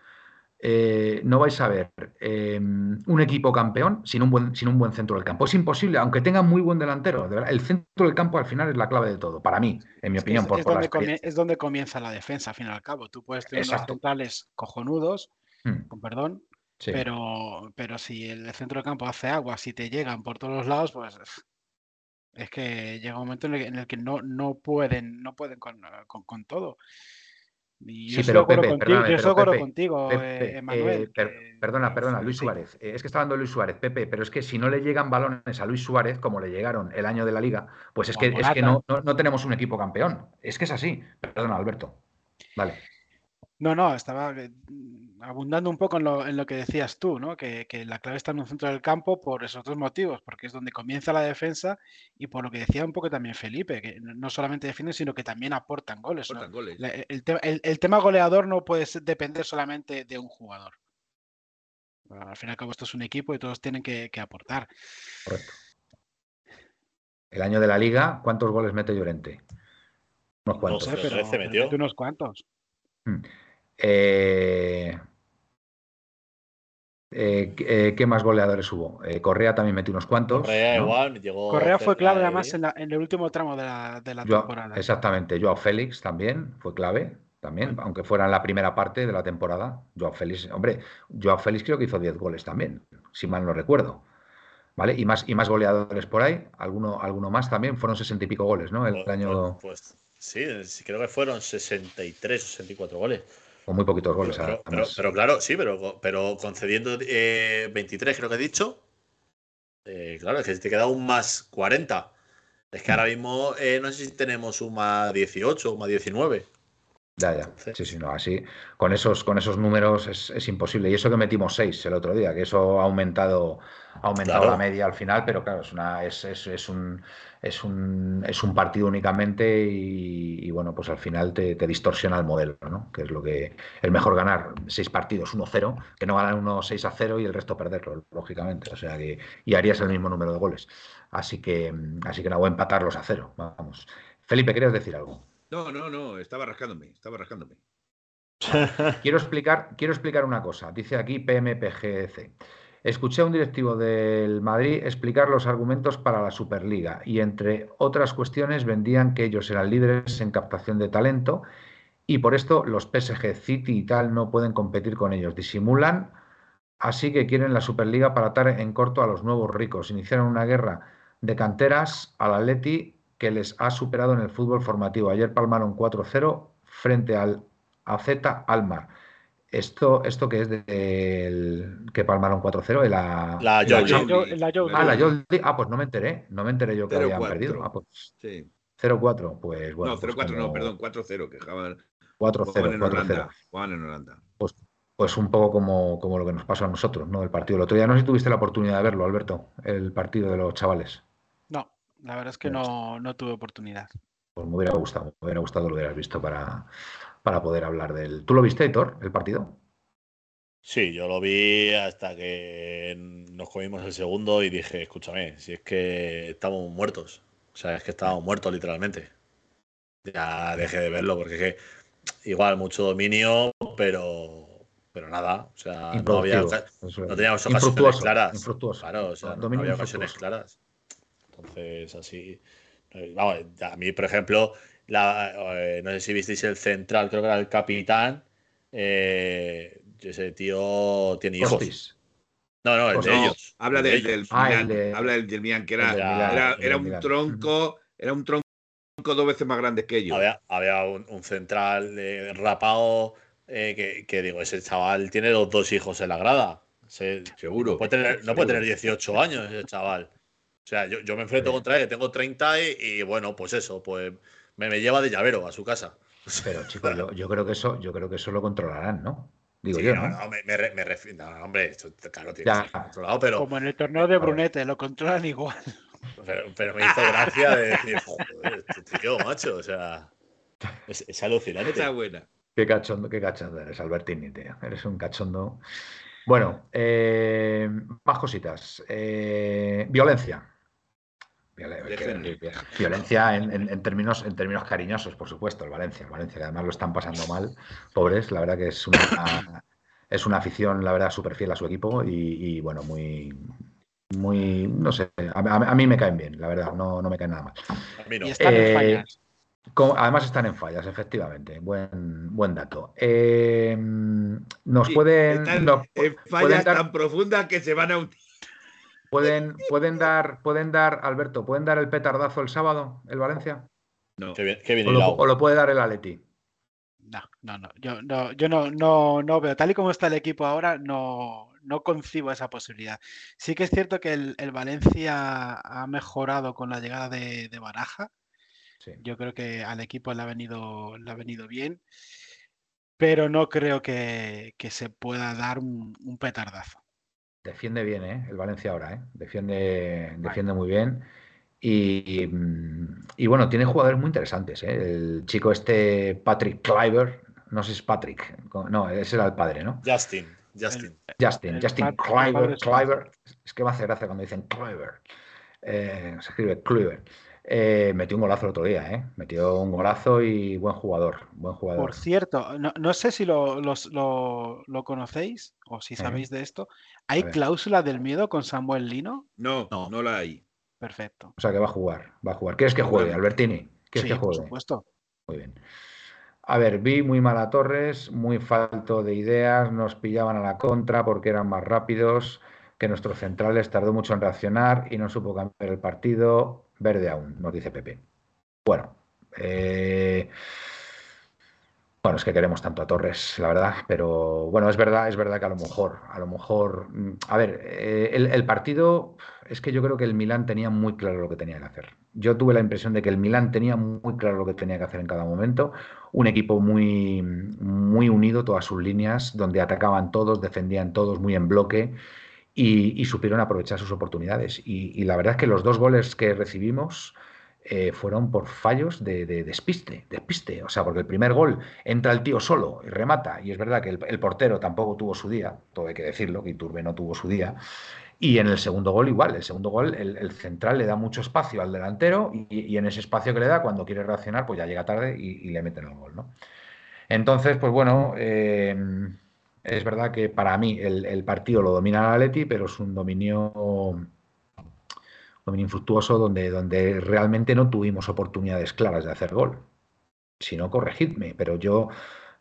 Speaker 2: eh, no vais a ver em, un equipo campeón sin un, buen, sin un buen centro del campo. Es imposible, aunque tenga muy buen delantero. el centro del campo al final es la clave de todo, para mí, en mi opinión.
Speaker 4: Es, donde es, donde comienza la defensa, al fin y al cabo. Tú puedes tener unos centrales cojonudos, hmm. con perdón, pero, pero si el centro del campo hace agua, si te llegan por todos los lados, pues es que llega un momento en el, que no, no pueden, no pueden con, con todo
Speaker 2: sí, pero Pepe, contigo, yo estoy contigo, Emanuel. perdona, perdona, Luis Suárez. Eh, es que está hablando Luis Suárez, Pepe, pero es que si no le llegan balones a Luis Suárez, como le llegaron el año de la liga, pues es que, es que no, no, tenemos un equipo campeón. Es que es así. Perdona, Alberto. Vale.
Speaker 4: No, no, estaba eh, abundando un poco en lo, en lo que decías tú, ¿no? Que, la clave está en un centro del campo por esos dos motivos, porque es donde comienza la defensa y por lo que decía un poco también Felipe, que no solamente defienden, sino que también aportan goles. El, tema goleador no puede depender solamente de un jugador. Al fin y al cabo esto es un equipo y todos tienen que, aportar. Correcto.
Speaker 2: El año de la liga, ¿cuántos goles mete Llorente?
Speaker 4: Unos cuantos. No sé, pero metió. unos cuantos.
Speaker 2: Hmm. Eh, eh, eh, ¿Qué más goleadores hubo? Correa también metió unos cuantos.
Speaker 5: Correa igual,
Speaker 4: Correa fue clave además en, el último tramo de la, temporada.
Speaker 2: Exactamente, Joao Félix también fue clave, también, aunque fuera en la primera parte de la temporada. Joao Félix, hombre, Joao Félix creo que hizo 10 goles también, si mal no recuerdo. ¿Vale? Y más, y más goleadores por ahí, alguno, alguno más también, fueron sesenta y pico goles, ¿no? El
Speaker 5: pues,
Speaker 2: año.
Speaker 5: Pues, sí, creo que fueron 63 o 64 goles.
Speaker 2: Con muy poquitos goles.
Speaker 5: Pero, claro, sí, pero, pero concediendo 23, eh, creo que he dicho. Eh, claro, es que te queda un más 40. Es que ahora mismo eh, no sé si tenemos un más 18 o más 19.
Speaker 2: Ya, ya. Sí, sí, no, así. Con esos, con esos números es, imposible. Y eso que metimos 6 el otro día, que eso ha aumentado, ha aumentado la media al final, pero claro, es, una, es, es un es un, es un partido únicamente y, bueno, pues al final te, distorsiona el modelo, ¿no? Que es lo que es mejor ganar seis partidos 1-0 que no ganar uno 6 0 y el resto perderlo, lógicamente. O sea que y harías el mismo número de goles. Así que así que no voy a empatarlos a cero. Vamos. Felipe, ¿querías decir algo?
Speaker 3: No, no, no, estaba rascándome, estaba rascándome. <laughs>
Speaker 2: quiero explicar, quiero explicar una cosa. Dice aquí PMPGC. Escuché a un directivo del Madrid explicar los argumentos para la Superliga y entre otras cuestiones vendían que ellos eran líderes en captación de talento y por esto los PSG, City y tal no pueden competir con ellos. Disimulan, así que quieren la Superliga para atar en corto a los nuevos ricos. Iniciaron una guerra de canteras al Atleti que les ha superado en el fútbol formativo. Ayer palmaron 4-0 frente al AZ Almar. Esto, esto que es del que palmaron 4-0,
Speaker 5: la,
Speaker 2: la, la, Ah, la Ah, pues no me enteré. No me enteré yo que habían perdido. Ah, pues. Sí. 0-4, pues bueno.
Speaker 3: No, 0-4
Speaker 2: pues
Speaker 3: no, perdón, 4-0, que jugaban
Speaker 2: 4-0.
Speaker 3: en Holanda. Jugaban en Holanda.
Speaker 2: Pues, pues un poco como, como lo que nos pasó a nosotros, ¿no? El partido el otro día. No sé si tuviste la oportunidad de verlo, Alberto, el partido de los chavales.
Speaker 4: La verdad es que no, no tuve oportunidad.
Speaker 2: Pues me hubiera gustado, me hubiera gustado lo hubieras visto para, para poder hablar del. ¿Tú lo viste, Héctor, el partido?
Speaker 5: Sí, yo lo vi hasta que nos comimos el segundo y dije, escúchame, si es que estamos muertos. O sea, es que estábamos muertos literalmente. Ya dejé de verlo porque es que igual mucho dominio, pero pero nada, o sea, no había no teníamos ocasiones claras. Claro, o sea, no había ocasiones claras. Entonces, así. Eh, vamos, a mí, por ejemplo, la, eh, no sé si visteis el central, creo que era el capitán. Eh, ese tío tiene hijos. No, no, el pues de ellos.
Speaker 3: Habla del, del ah, habla del, del que era, era, un tronco, era un tronco dos veces más grande que ellos.
Speaker 5: Había, un, central eh, rapado que, que, digo, ese chaval tiene los dos hijos en la grada.
Speaker 3: Seguro.
Speaker 5: No puede, tener, no puede tener 18 años ese chaval. O sea, yo, yo me enfrento contra él, tengo 30 y, bueno, pues eso, pues me, me, lleva de llavero a su casa.
Speaker 2: Pero chicos, yo, yo, creo que eso, yo creo que eso lo controlarán, ¿no? Digo yo, ¿no?
Speaker 5: no me, me, refiero. No, hombre, esto, claro, tiene que controlado, pero.
Speaker 4: Como en el torneo de Brunete, lo controlan igual.
Speaker 5: Pero, pero me hizo gracia de decir, joder, este tío, macho, o sea. Es, es alucinante.
Speaker 3: Está buena.
Speaker 2: Qué cachondo, qué cachondo eres, Albertini, tío. Eres un cachondo. Bueno, eh, más cositas. Eh, violencia. Violencia en, términos, en términos cariñosos, por supuesto, el Valencia. El Valencia, que además lo están pasando mal, pobres. La verdad que es una, <coughs> es una afición, la verdad, súper fiel a su equipo y, bueno, muy, muy, no sé, a, mí me caen bien, la verdad, no, no me caen nada mal.
Speaker 4: Y están en fallas.
Speaker 2: además están en fallas, efectivamente. Buen, buen dato. Eh, nos pueden.
Speaker 3: en fallas tan profundas que se van a
Speaker 2: ¿Pueden, pueden, dar, pueden dar, Alberto, ¿pueden dar el petardazo el sábado, el Valencia?
Speaker 5: No. Qué bien,
Speaker 2: o, lo, puede dar el Aleti.
Speaker 4: No, no, no. Yo, no, yo no, no, no veo. Tal y como está el equipo ahora, no, no concibo esa posibilidad. Sí que es cierto que el, Valencia ha mejorado con la llegada de, Baraja. Yo creo que al equipo le ha venido, le ha venido bien, pero no creo que, se pueda dar un petardazo.
Speaker 2: Defiende bien, ¿eh? El Valencia ahora, ¿eh? Defiende, defiende muy bien. Y, y, bueno, tiene jugadores muy interesantes. ¿eh? El chico este, Patrick Cliver, no sé si es Patrick, no, ese era el padre, ¿no?
Speaker 5: Justin, Justin.
Speaker 2: Justin, Justin Cliver, Es que me hace gracia cuando dicen Cliver. Eh, se escribe Cliver. Eh, metió un golazo el otro día, ¿eh? Metió un golazo y buen jugador, buen jugador.
Speaker 4: Por cierto, no, sé si lo, lo, conocéis o si sabéis de esto. ¿Hay cláusula del miedo con Samuel Lino?
Speaker 3: No, no, no la hay.
Speaker 4: Perfecto.
Speaker 2: O sea que va a jugar, va a jugar. ¿Quieres que juegue, Albertini? ¿Quieres que juegue?
Speaker 4: Por supuesto.
Speaker 2: Muy bien. A ver, vi muy mal a Torres, muy falto de ideas, nos pillaban a la contra porque eran más rápidos que nuestros centrales, tardó mucho en reaccionar y no supo cambiar el partido verde aún, nos dice Pepe. Bueno, eh, bueno, es que queremos tanto a Torres, la verdad, pero bueno, es verdad, es verdad que a lo mejor, a lo mejor, mm, a ver, eh, el, partido, es que yo creo que el Milán tenía muy claro lo que tenía que hacer. Yo tuve la impresión de que el Milán tenía muy claro lo que tenía que hacer en cada momento, un equipo muy, muy unido, todas sus líneas, donde atacaban todos, defendían todos muy en bloque y, supieron aprovechar sus oportunidades. Y, la verdad es que los dos goles que recibimos eh, fueron por fallos de, despiste, despiste. O sea, porque el primer gol entra el tío solo y remata. Y es verdad que el, portero tampoco tuvo su día, todo hay que decirlo, que Iturbe no tuvo su día. Y en el segundo gol igual, el segundo gol el, central le da mucho espacio al delantero y, en ese espacio que le da, cuando quiere reaccionar, pues ya llega tarde y, le meten el gol. ¿no? Entonces, pues bueno, eh, es verdad que para mí el, partido lo domina el Atleti, pero es un dominio, dominio infructuoso donde, donde realmente no tuvimos oportunidades claras de hacer gol. Si no, corregidme, pero yo,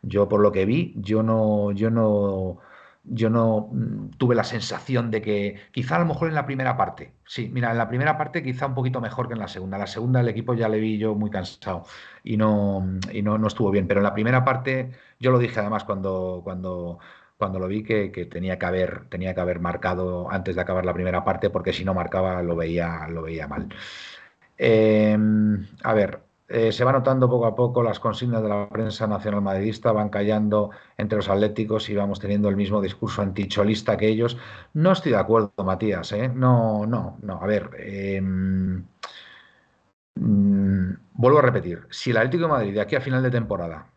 Speaker 2: yo por lo que vi, yo no, yo no, yo no mm, tuve la sensación de que quizá a lo mejor en la primera parte, sí, mira, en la primera parte quizá un poquito mejor que en la segunda. La segunda el equipo ya le vi yo muy cansado y no, y no, no estuvo bien, pero en la primera parte yo lo dije además cuando, cuando, cuando lo vi que, tenía, que haber, tenía que haber marcado antes de acabar la primera parte, porque si no marcaba lo veía, lo veía mal. Em, a ver, eh, se va notando poco a poco las consignas de la prensa nacional madridista, van callando entre los atléticos y vamos teniendo el mismo discurso anticholista que ellos. No estoy de acuerdo, Matías, ¿eh? No, no, no. A ver, em, mm, vuelvo a repetir, si el Atlético de Madrid de aquí a final de temporada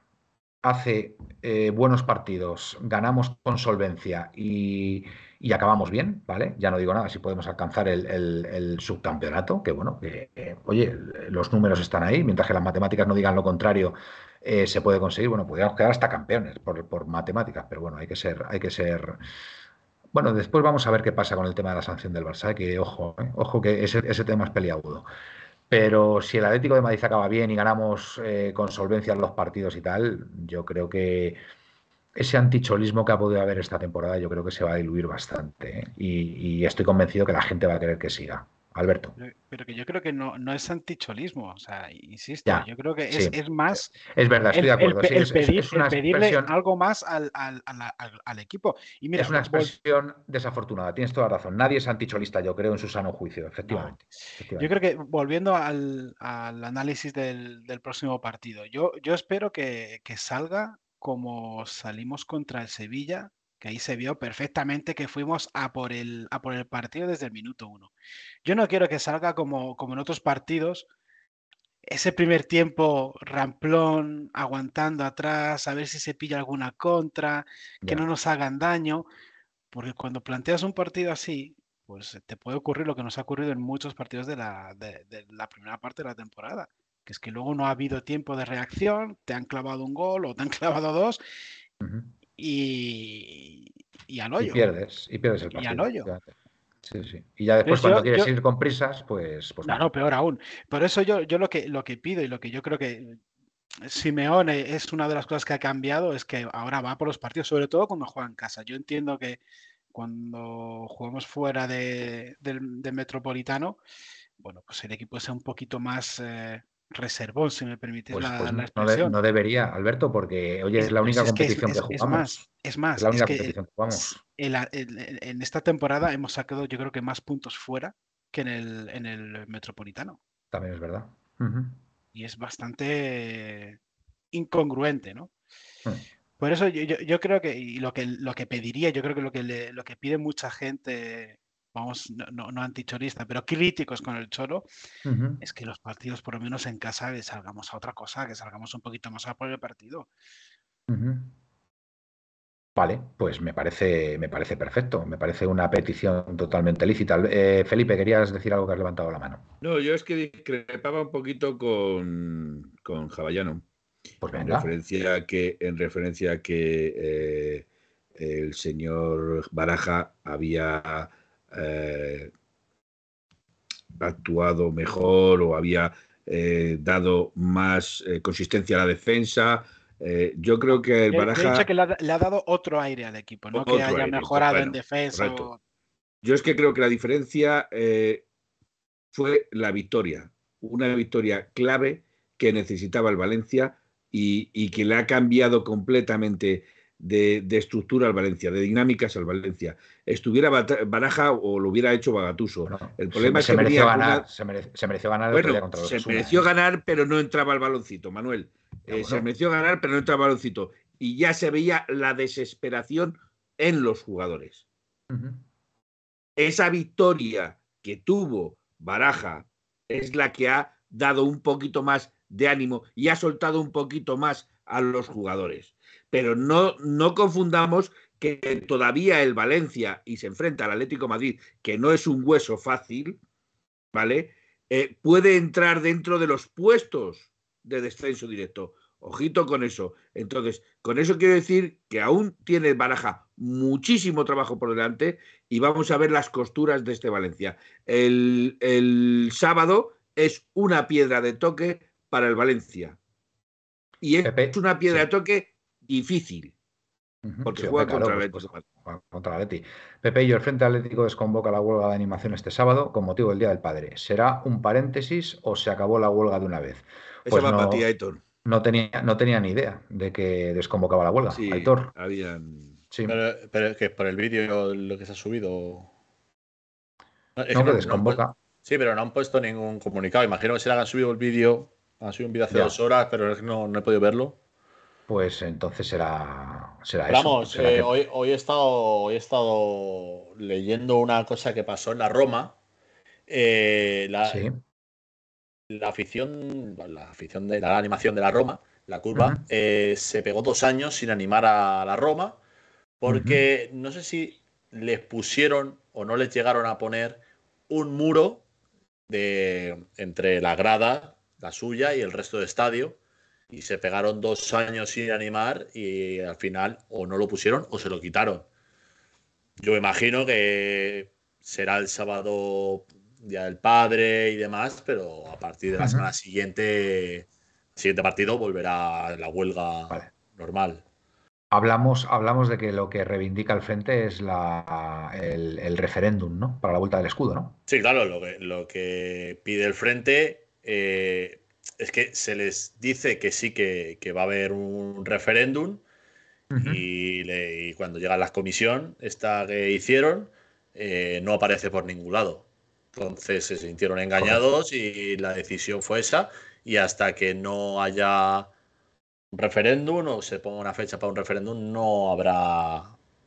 Speaker 2: hace eh, buenos partidos, ganamos con solvencia y, acabamos bien, ¿vale? Ya no digo nada si podemos alcanzar el, subcampeonato, que bueno, que, oye, los números están ahí, mientras que las matemáticas no digan lo contrario, eh, se puede conseguir, bueno, podríamos quedar hasta campeones por, matemáticas, pero bueno, hay que ser, hay que ser. Bueno, después vamos a ver qué pasa con el tema de la sanción del Barça, que ojo, ojo que ese, ese tema es peliagudo. Pero si el Atlético de Madrid acaba bien y ganamos eh, con solvencia los partidos y tal, yo creo que ese anticholismo que ha podido haber esta temporada, yo creo que se va a diluir bastante. ¿eh? Y, y, estoy convencido que la gente va a querer que siga. Alberto.
Speaker 4: Pero, que yo creo que no, no es anticholismo, o sea, insisto, yo creo que es, más...
Speaker 2: Es verdad, estoy de acuerdo.
Speaker 4: El, pedirle algo más al, al, equipo. Y mira,
Speaker 2: es una expresión desafortunada, tienes toda la razón. Nadie es anticholista, yo creo, en su sano juicio, efectivamente.
Speaker 4: Yo creo que, volviendo al, análisis del, próximo partido, yo, yo espero que, que salga como salimos contra el Sevilla, que ahí se vio perfectamente que fuimos a por el, a por el partido desde el minuto uno. Yo no quiero que salga como, como en otros partidos, ese primer tiempo ramplón, aguantando atrás, a ver si se pilla alguna contra, que no nos hagan daño, porque cuando planteas un partido así, pues te puede ocurrir lo que nos ha ocurrido en muchos partidos de la, de, la primera parte de la temporada, que es que luego no ha habido tiempo de reacción, te han clavado un gol o te han <laughs> clavado dos y, y al hoyo.
Speaker 2: Y pierdes, y pierdes el
Speaker 4: partido. Y al hoyo.
Speaker 2: Sí, sí. Y ya después, cuando quieres ir con prisas, pues. pues
Speaker 4: no, no, peor aún. Por eso yo, yo lo, que, lo que pido y lo que yo creo que Simeone es una de las cosas que ha cambiado, es que ahora va por los partidos, sobre todo cuando juega en casa. Yo entiendo que cuando jugamos fuera de, del, Metropolitano, bueno, pues el equipo es un poquito más eh, reservón, si me permitís
Speaker 2: pues,
Speaker 4: la,
Speaker 2: pues
Speaker 4: expresión.
Speaker 2: No, debería, Alberto, porque oye, es, la única competición que, jugamos.
Speaker 4: Es más, es más.
Speaker 2: la única competición que jugamos.
Speaker 4: En, esta temporada hemos sacado, yo creo que más puntos fuera que en el, en el Metropolitano.
Speaker 2: También es verdad.
Speaker 4: Y es bastante incongruente, ¿no?
Speaker 2: Hmm.
Speaker 4: Por eso yo, creo que, y lo que, lo que pediría, yo creo que lo que, lo que pide mucha gente, vamos, no, no, antichorista, pero críticos con el choro, es que los partidos, por lo menos en casa, salgamos a otra cosa, que salgamos un poquito más a por el partido.
Speaker 2: Vale, pues me parece, me parece perfecto, me parece una petición totalmente lícita. Eh, Felipe, querías decir algo que has levantado la mano.
Speaker 3: No, yo es que discrepaba un poquito con, con Javallano.
Speaker 2: Pues
Speaker 3: en referencia a que, en referencia a que eh, el señor Baraja había eh, actuado mejor o había eh, dado más consistencia a la defensa. yo creo que el Baraja.
Speaker 4: que le ha, dado otro aire al equipo, no que haya mejorado en defensa.
Speaker 3: Yo es que creo que la diferencia fue la victoria, una victoria clave que necesitaba el Valencia y, que le ha cambiado completamente de, estructura al Valencia, de dinámicas al Valencia. Estuviera Baraja o lo hubiera hecho Bagatuso. el problema
Speaker 2: se,
Speaker 3: es que
Speaker 2: mereció ganar, se, mereció ganar.
Speaker 3: contra se mereció ganar, pero no entraba el baloncito, Manuel. Eh, se mereció ganar, pero no entraba el baloncito. Y ya se veía la desesperación en los jugadores. Esa victoria que tuvo Baraja es la que ha dado un poquito más de ánimo y ha soltado un poquito más a los jugadores. Pero no, no confundamos que todavía el Valencia y se enfrenta al Atlético Madrid, que no es un hueso fácil, ¿vale? Eh, puede entrar dentro de los puestos de descenso directo. Ojito con eso. Entonces, con eso quiero decir que aún tiene Baraja muchísimo trabajo por delante y vamos a ver las costuras de este Valencia. El, el sábado es una piedra de toque para el Valencia. Y es una piedra de toque difícil. Porque juega contra el Atlético.
Speaker 2: contra el Pepe y el Frente Atlético desconvoca la huelga de animación este sábado con motivo del Día del Padre. ¿Será un paréntesis o se acabó la huelga de una vez?
Speaker 3: Pues no,
Speaker 2: no, tenía, no tenía ni idea de que desconvocaba la huelga.
Speaker 3: Sí, habían...
Speaker 5: Pero, que por el vídeo lo que se ha subido.
Speaker 2: no, que desconvoca.
Speaker 5: sí, pero no han puesto ningún comunicado. Imagino que se le hagan subido el vídeo ha sido un vídeo hace dos horas, pero no, no he podido verlo.
Speaker 2: Pues entonces será, será
Speaker 5: Vamos, eh, hoy, hoy, he estado, hoy he estado leyendo una cosa que pasó en la Roma. Eh, la, la, afición, la afición de la animación de la Roma, la curva, eh, se pegó dos años sin animar a la Roma porque no sé si les pusieron o no les llegaron a poner un muro de entre la grada la suya y el resto de estadio. Y se pegaron dos años sin animar y al final o no lo pusieron o se lo quitaron. Yo imagino que será el sábado Día del Padre y demás, pero a partir de la semana siguiente, siguiente partido, volverá la huelga normal.
Speaker 2: Hablamos, hablamos de que lo que reivindica el frente es la, el, referéndum, ¿no? Para la vuelta del escudo, ¿no?
Speaker 5: Sí, claro, lo que, lo que pide el frente eh, es que se les dice que sí que, va a haber un referéndum y, cuando llega la comisión, esta que hicieron, eh, no aparece por ningún lado. Entonces se sintieron engañados y la decisión fue esa. Y hasta que no haya un referéndum o se ponga una fecha para un referéndum no habrá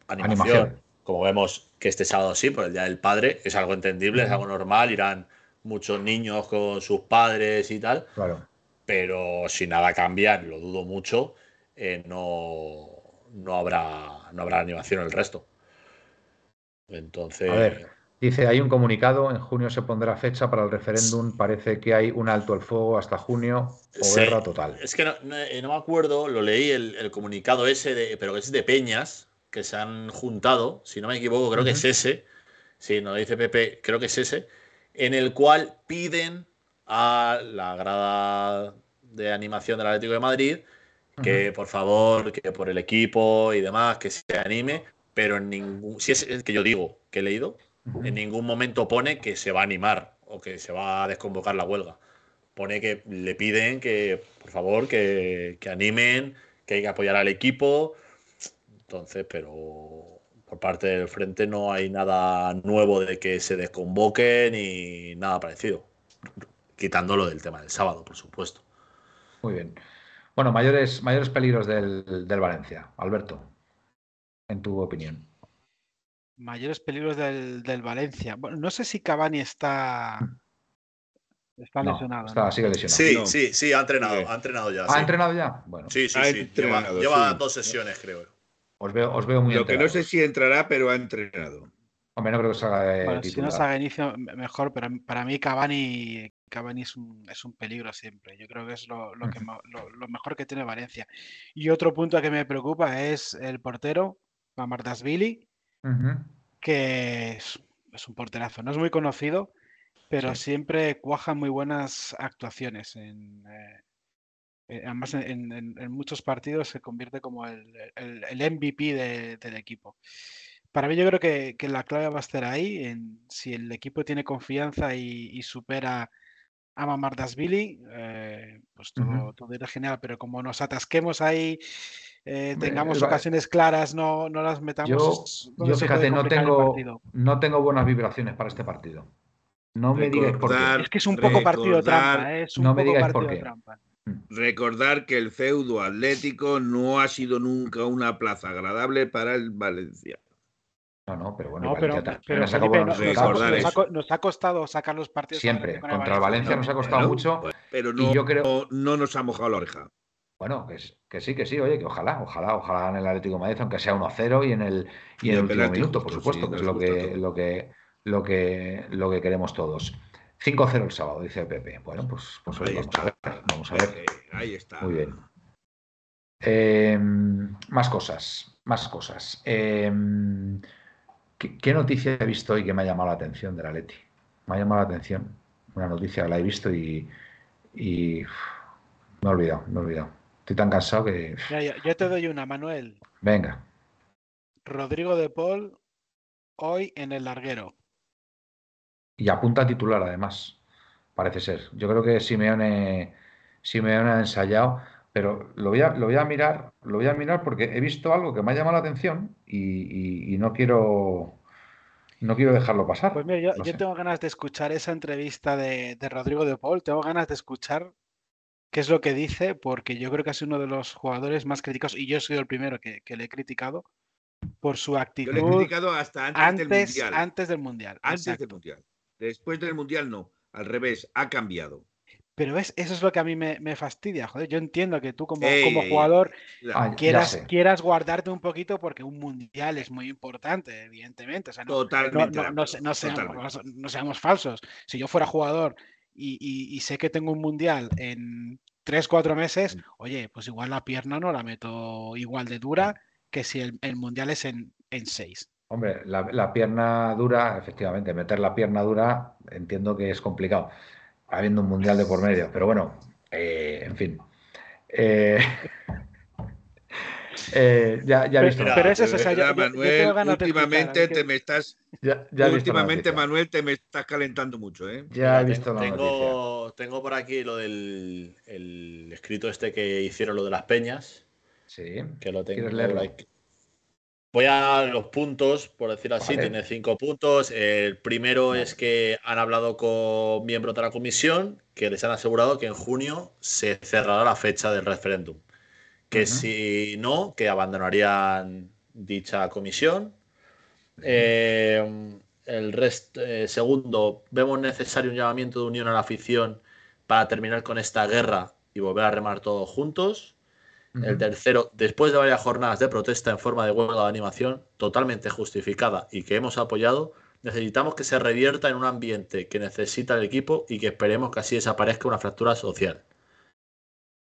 Speaker 5: animación. Como vemos que este sábado sí, por el Día del Padre, es algo entendible, es algo normal, irán muchos niños con sus padres y tal.
Speaker 2: Claro.
Speaker 5: Pero si nada cambia, lo dudo mucho, eh, no, no, habrá, no habrá animación el resto. Entonces.
Speaker 2: A ver, Dice, hay un comunicado, en junio se pondrá fecha para el referéndum, parece que hay un alto el fuego hasta junio o guerra total.
Speaker 5: Es que no, eh, me acuerdo, lo leí el, comunicado ese, de, pero es de Peñas, que se han juntado, si no me equivoco, creo que es ese, si no lo dice Pepe, creo que es ese, en el cual piden a la grada de animación del Atlético de Madrid que por favor, que por el equipo y demás, que se anime, pero en ningún, si es el que yo digo que he leído, en ningún momento pone que se va a animar o que se va a desconvocar la huelga. Pone que le piden que, por favor, que, que animen, que hay que apoyar al equipo. Entonces, pero por parte del frente no hay nada nuevo de que se desconvoque ni nada parecido. Quitándolo del tema del sábado, por supuesto.
Speaker 2: Muy bien. Bueno, mayores, mayores peligros del, Valencia. Alberto, en tu opinión.
Speaker 4: Mayores peligros del, Valencia. Bueno, no sé si Cavani está. Está lesionado.
Speaker 2: Está, sigue lesionado.
Speaker 5: Sí, sí, sí, ha entrenado, ha entrenado ya.
Speaker 2: ¿Ha entrenado ya? Bueno.
Speaker 5: Sí, sí, sí. Lleva, dos sesiones, creo.
Speaker 2: Os veo, os veo muy
Speaker 3: Lo que no sé si entrará, pero ha entrenado.
Speaker 2: Hombre, no creo que salga de
Speaker 4: bueno, Si no salga inicio, mejor, pero para mí Cavani, Cavani es, un, es un peligro siempre. Yo creo que es lo, que, lo, mejor que tiene Valencia. Y otro punto que me preocupa es el portero, Mamardasvili, que es, un porterazo. No es muy conocido, pero siempre cuaja muy buenas actuaciones. En, eh, además, en, muchos partidos se convierte como el, el, MVP del equipo. Para mí yo creo que, la clave va a estar ahí, en si el equipo tiene confianza y, supera a Mamardasvili, eh, pues todo, todo, irá genial, pero como nos atasquemos ahí, eh, tengamos ocasiones claras, no, no las metamos.
Speaker 2: Yo, fíjate, no tengo, no tengo buenas vibraciones para este partido. No me digas por qué.
Speaker 4: Es que es un poco partido trampa, ¿eh? es un
Speaker 2: no me
Speaker 4: poco
Speaker 2: partido trampa.
Speaker 3: Recordar que el feudo atlético no ha sido nunca una plaza agradable para el Valencia.
Speaker 2: No, no, pero bueno,
Speaker 4: nos, ha, costado sacar los partidos.
Speaker 2: Siempre, contra el Valencia nos ha costado mucho.
Speaker 3: Pero no, yo creo... no nos ha mojado la oreja.
Speaker 2: Bueno, que, que, sí, que sí, oye, que ojalá, ojalá, ojalá en el Atlético de Madrid, aunque sea 1-0 y en el, y en el último minuto, por supuesto, que es lo que, lo que, lo que, lo que queremos todos. 5-0 el sábado, dice Pepe. Bueno, pues, pues vamos, a ver, vamos a ver.
Speaker 3: Ahí está.
Speaker 2: Muy bien. Em, más cosas, más cosas. Eh, ¿Qué, noticia he visto hoy que me ha llamado la atención de la Leti? Me ha llamado la atención. Una noticia que la he visto y, me he olvidado, me he olvidado. Estoy tan cansado que.
Speaker 4: yo te doy una, Manuel.
Speaker 2: Venga.
Speaker 4: Rodrigo de Paul, hoy en el larguero.
Speaker 2: Y apunta a titular, además. Parece ser. Yo creo que Simeone, Simeone ha ensayado pero lo voy, a, lo voy a mirar, lo voy a mirar porque he visto algo que me ha llamado la atención y, no quiero no quiero dejarlo pasar.
Speaker 4: Pues mira, yo, tengo ganas de escuchar esa entrevista de, Rodrigo de Paul, tengo ganas de escuchar qué es lo que dice, porque yo creo que es uno de los jugadores más criticados, y yo soy el primero que, le he criticado por su actitud.
Speaker 3: Yo le he criticado hasta antes, del Mundial.
Speaker 4: Antes del Mundial.
Speaker 3: Antes del Mundial. Después del Mundial no, al revés, ha cambiado.
Speaker 4: Pero eso es lo que a mí me, fastidia, joder. Yo entiendo que tú como, como jugador quieras, quieras guardarte un poquito porque un mundial es muy importante, evidentemente. no,
Speaker 3: Totalmente.
Speaker 4: No, seamos, falsos. Si yo fuera jugador y, sé que tengo un mundial en 3-4 meses, mm. oye, pues igual la pierna no la meto igual de dura que si el, mundial es en 6.
Speaker 2: Hombre, la, la pierna dura, efectivamente, meter la pierna dura entiendo que es complicado habiendo un mundial de por medio. Pero bueno, eh, en fin. Eh, <laughs> eh, ya, ya he visto.
Speaker 3: Pero, eso es ya, Manuel, últimamente te me estás. Ya, últimamente, Manuel, te me estás calentando mucho, ¿eh?
Speaker 2: Ya he visto
Speaker 5: tengo, tengo, tengo, por aquí lo del el escrito este que hicieron lo de las peñas.
Speaker 2: Sí.
Speaker 5: Que lo tengo. Voy a los puntos, por decir así, tiene cinco puntos. El primero es que han hablado con miembros de la comisión que les han asegurado que en junio se cerrará la fecha del referéndum. Que si no, que abandonarían dicha comisión. Eh, el resto, eh, segundo, vemos necesario un llamamiento de unión a la afición para terminar con esta guerra y volver a remar todos juntos. El tercero, después de varias jornadas de protesta en forma de huelga de animación, totalmente justificada y que hemos apoyado, necesitamos que se revierta en un ambiente que necesita el equipo y que esperemos que así desaparezca una fractura social.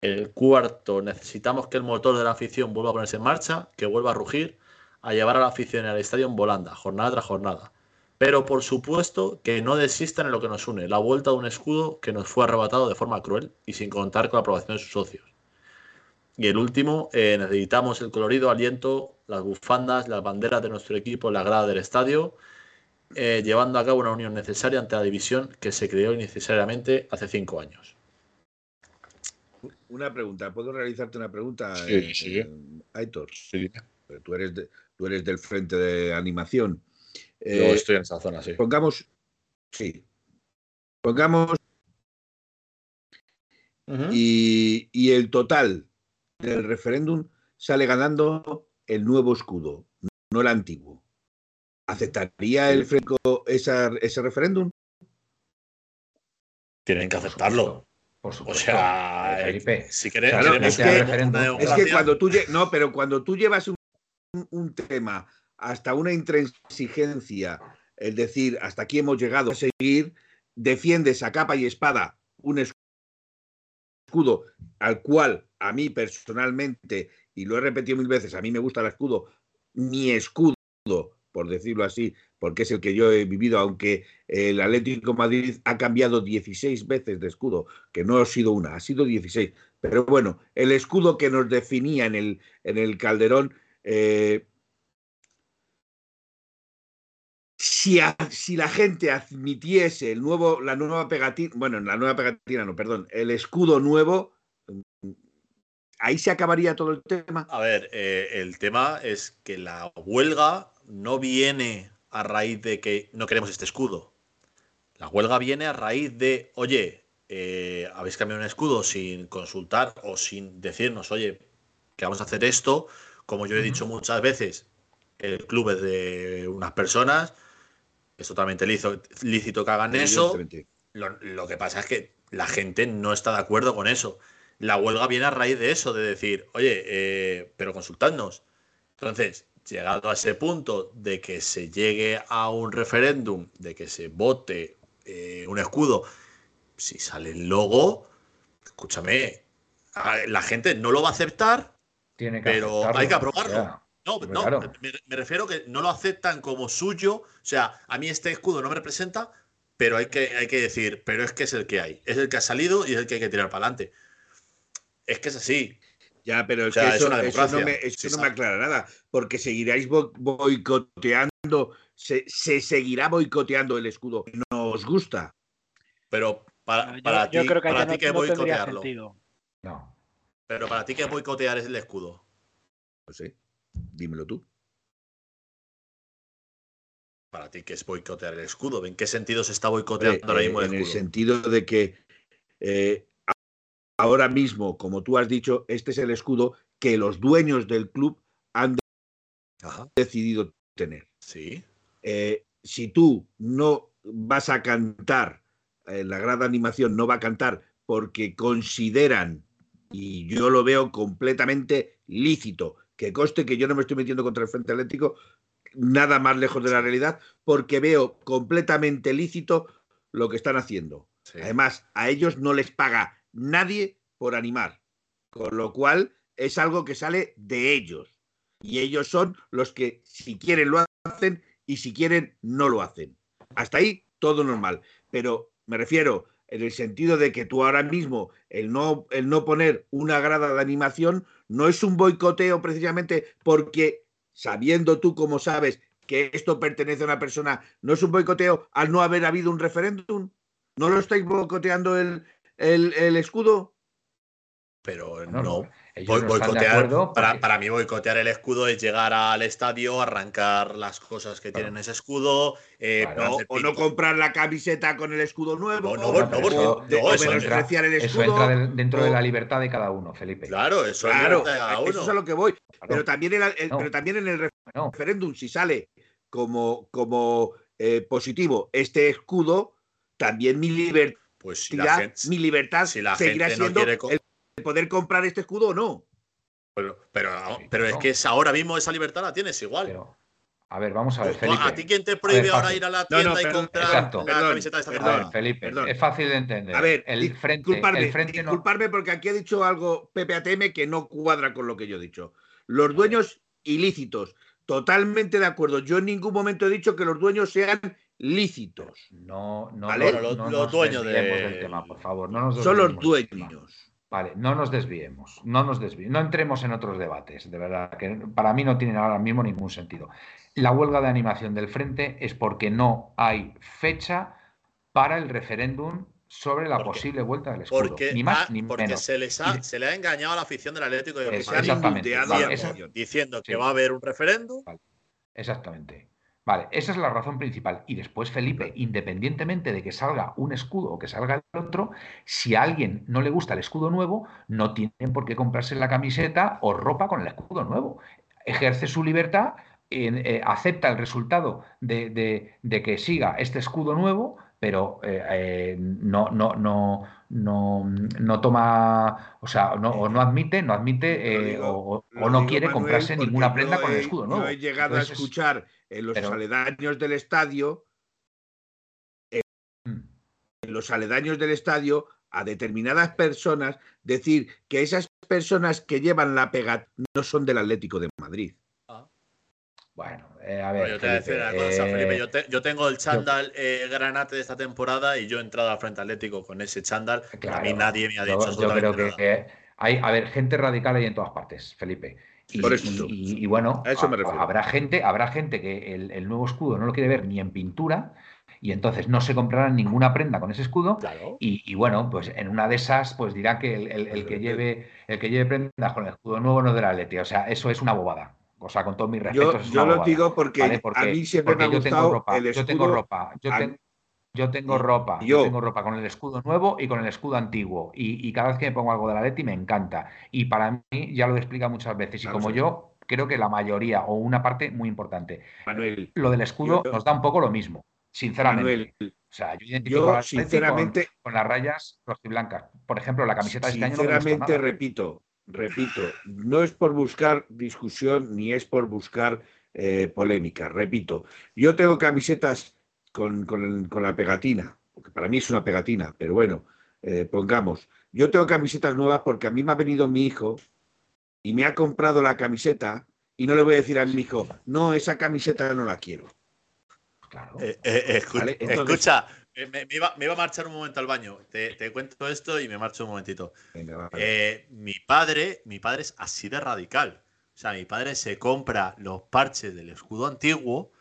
Speaker 5: El cuarto, necesitamos que el motor de la afición vuelva a ponerse en marcha, que vuelva a rugir, a llevar a la afición al estadio en volanda, jornada tras jornada. Pero por supuesto que no desistan en lo que nos une, la vuelta de un escudo que nos fue arrebatado de forma cruel y sin contar con la aprobación de sus socios. Y el último, eh, necesitamos el colorido aliento, las bufandas, las banderas de nuestro equipo en la grada del estadio, eh, llevando a cabo una unión necesaria ante la división que se creó innecesariamente hace cinco años.
Speaker 3: Una pregunta, ¿puedo realizarte una pregunta,
Speaker 5: sí, eh, sí.
Speaker 3: Aitor?
Speaker 5: Sí.
Speaker 3: Tú eres, tú eres del frente de animación.
Speaker 5: Yo estoy en esa zona, sí.
Speaker 3: Pongamos, sí. Pongamos. y, y el total del referéndum sale ganando el nuevo escudo, no el antiguo. ¿Aceptaría el Frenco ese referéndum?
Speaker 5: Tienen que aceptarlo.
Speaker 2: Por supuesto.
Speaker 5: O sea, Felipe, si queremos,
Speaker 3: es, que, cuando tú no, pero cuando tú llevas un, un, tema hasta una intransigencia, es decir, hasta aquí hemos llegado a seguir, defiendes a capa y espada un escudo al cual a mí personalmente, y lo he repetido mil veces, a mí me gusta el escudo, mi escudo, por decirlo así, porque es el que yo he vivido, aunque el Atlético Madrid ha cambiado 16 veces de escudo, que no ha sido una, ha sido 16. Pero bueno, el escudo que nos definía en el, en el Calderón, eh, si, si, la gente admitiese el nuevo, la nueva pegatina, bueno, la nueva pegatina, no, perdón, el escudo nuevo, ahí se acabaría todo el tema.
Speaker 5: A ver, eh, el tema es que la huelga no viene a raíz de que no queremos este escudo. La huelga viene a raíz de, oye, eh, habéis cambiado un escudo sin consultar o sin decirnos, oye, que vamos a hacer esto. Como yo he dicho muchas veces, el club es de unas personas, es totalmente lícito, que hagan eso. lo que pasa es que la gente no está de acuerdo con eso la huelga viene a raíz de eso, de decir, oye, eh, pero consultadnos. Entonces, llegado a ese punto de que se llegue a un referéndum, de que se vote eh, un escudo, si sale el logo, escúchame, la gente no lo va a aceptar,
Speaker 2: Tiene
Speaker 5: pero hay que aprobarlo. No, no me, me, refiero que no lo aceptan como suyo. O sea, a mí este escudo no me representa, pero hay que, hay que decir, pero es que es el que hay. Es el que ha salido y es el que hay que tirar para adelante. Es que es así.
Speaker 3: Ya, pero es que eso, no, me, aclara nada, porque seguiráis boicoteando, se, seguirá boicoteando el escudo. Nos gusta.
Speaker 5: Pero para, para ti, que para ti que boicotearlo.
Speaker 2: No.
Speaker 5: Pero para ti que boicotear es el escudo.
Speaker 3: No sé, dímelo tú.
Speaker 5: Para ti que es boicotear el escudo. ¿En qué sentido se está boicoteando ahora mismo
Speaker 3: el escudo? En el sentido de que eh, ahora mismo, como tú has dicho, este es el escudo que los dueños del club han decidido tener.
Speaker 5: Sí.
Speaker 3: Eh, si tú no vas a cantar, en la grada animación no va a cantar porque consideran, y yo lo veo completamente lícito, que coste que yo no me estoy metiendo contra el Frente Atlético, nada más lejos de la realidad, porque veo completamente lícito lo que están haciendo. Además, a ellos no les paga nadie por animar, con lo cual es algo que sale de ellos. Y ellos son los que si quieren lo hacen y si quieren no lo hacen. Hasta ahí todo normal. Pero me refiero en el sentido de que tú ahora mismo el no, el no poner una grada de animación no es un boicoteo precisamente porque sabiendo tú como sabes que esto pertenece a una persona, no es un boicoteo al no haber habido un referéndum. ¿No lo estáis boicoteando el, el, escudo?
Speaker 5: Pero no. Boicotear, para, mí boicotear el escudo es llegar al estadio, arrancar las cosas que tienen ese escudo.
Speaker 3: Eh, o no comprar la camiseta con el escudo nuevo.
Speaker 5: No, no, no,
Speaker 2: eso, entra, el escudo, eso entra dentro de la libertad de cada uno, Felipe.
Speaker 5: Claro, eso,
Speaker 3: claro, eso es a lo que voy. Pero, también en el, pero también en el referéndum, si sale como, como eh, positivo este escudo, también mi libertad
Speaker 5: pues si la gente,
Speaker 3: mi libertad seguirá siendo el poder comprar este escudo o no.
Speaker 5: Pero, pero, pero es que es ahora mismo esa libertad la tienes igual.
Speaker 2: A ver, vamos a ver, Felipe.
Speaker 5: ¿A ti quién te prohíbe ahora ir a la tienda y comprar exacto. la camiseta de esta
Speaker 2: perdón, Felipe, es fácil de entender.
Speaker 3: A ver, el frente, disculparme, el frente disculparme porque aquí ha dicho algo Pepe ATM que no cuadra con lo que yo he dicho. Los dueños ilícitos, totalmente de acuerdo. Yo en ningún momento he dicho que los dueños sean lícitos.
Speaker 2: No, no,
Speaker 5: ¿vale? no, los, los dueños del
Speaker 2: tema, por favor. No nos
Speaker 3: Son los dueños.
Speaker 2: Vale, no nos desviemos, no nos desviemos, no entremos en otros debates, de verdad, que para mí no tiene ahora mismo ningún sentido. La huelga de animación del frente es porque no hay fecha para el referéndum sobre la posible vuelta del escudo.
Speaker 5: Porque,
Speaker 2: ni más
Speaker 5: ni
Speaker 2: porque
Speaker 5: Se, les ha, se le ha engañado a la afición del Atlético de
Speaker 2: Madrid
Speaker 5: diciendo que va a haber un referéndum.
Speaker 2: Exactamente. Vale, esa es la razón principal. Y después, Felipe, independientemente de que salga un escudo o que salga el otro, si a alguien no le gusta el escudo nuevo, no tienen por qué comprarse la camiseta o ropa con el escudo nuevo. Ejerce su libertad, eh, acepta el resultado de, que siga este escudo nuevo, pero eh, eh, no, no, no, no, no toma, o sea, no, o no admite, no admite o, no quiere comprarse ninguna prenda con el escudo nuevo.
Speaker 3: No he llegado a escuchar en los aledaños del estadio, en los aledaños del estadio, a determinadas personas decir que esas personas que llevan la pega no son del Atlético de Madrid.
Speaker 2: Ah. Bueno, eh, a ver.
Speaker 5: yo te voy a decir una cosa, Felipe. Eh, yo, tengo el chándal eh, granate de esta temporada y yo he entrado al Frente Atlético con ese chándal. a mí nadie me ha dicho.
Speaker 2: Yo, yo creo que, hay, a ver, gente radical ahí en todas partes, Felipe. Y, bueno, habrá gente, habrá gente que el, nuevo escudo no lo quiere ver ni en pintura y entonces no se comprarán ninguna prenda con ese escudo y, bueno, pues en una de esas pues dirá que el, que lleve el que lleve prendas con el escudo nuevo no es de la Leti, o sea, eso es una bobada. O sea, con todo mi respeto.
Speaker 3: Yo, lo digo porque, a mí siempre me ha gustado el escudo.
Speaker 2: Yo tengo ropa, yo, yo tengo ropa, yo, tengo ropa con el escudo nuevo y con el escudo antiguo. Y, cada vez que me pongo algo de la Leti me encanta. Y para mí, ya lo he explicado muchas veces, y como yo creo que la mayoría o una parte muy importante,
Speaker 3: Manuel,
Speaker 2: lo del escudo nos da un poco lo mismo, sinceramente. o sea, yo identifico a
Speaker 3: sinceramente,
Speaker 2: con, las rayas rojas y blancas. Por ejemplo, la camiseta de este año.
Speaker 3: Sinceramente, repito, repito, no es por buscar discusión ni es por buscar eh, polémica. Repito, yo tengo camisetas con, con, la pegatina, porque para mí es una pegatina, pero bueno, eh, pongamos, yo tengo camisetas nuevas porque a mí me ha venido mi hijo y me ha comprado la camiseta y no le voy a decir a mi hijo, no, esa camiseta no la quiero.
Speaker 5: Claro. Eh, eh, escucha, me, iba, a marchar un momento al baño. Te, cuento esto y me marcho un momentito. mi padre, mi padre es así de radical. O sea, mi padre se compra los parches del escudo antiguo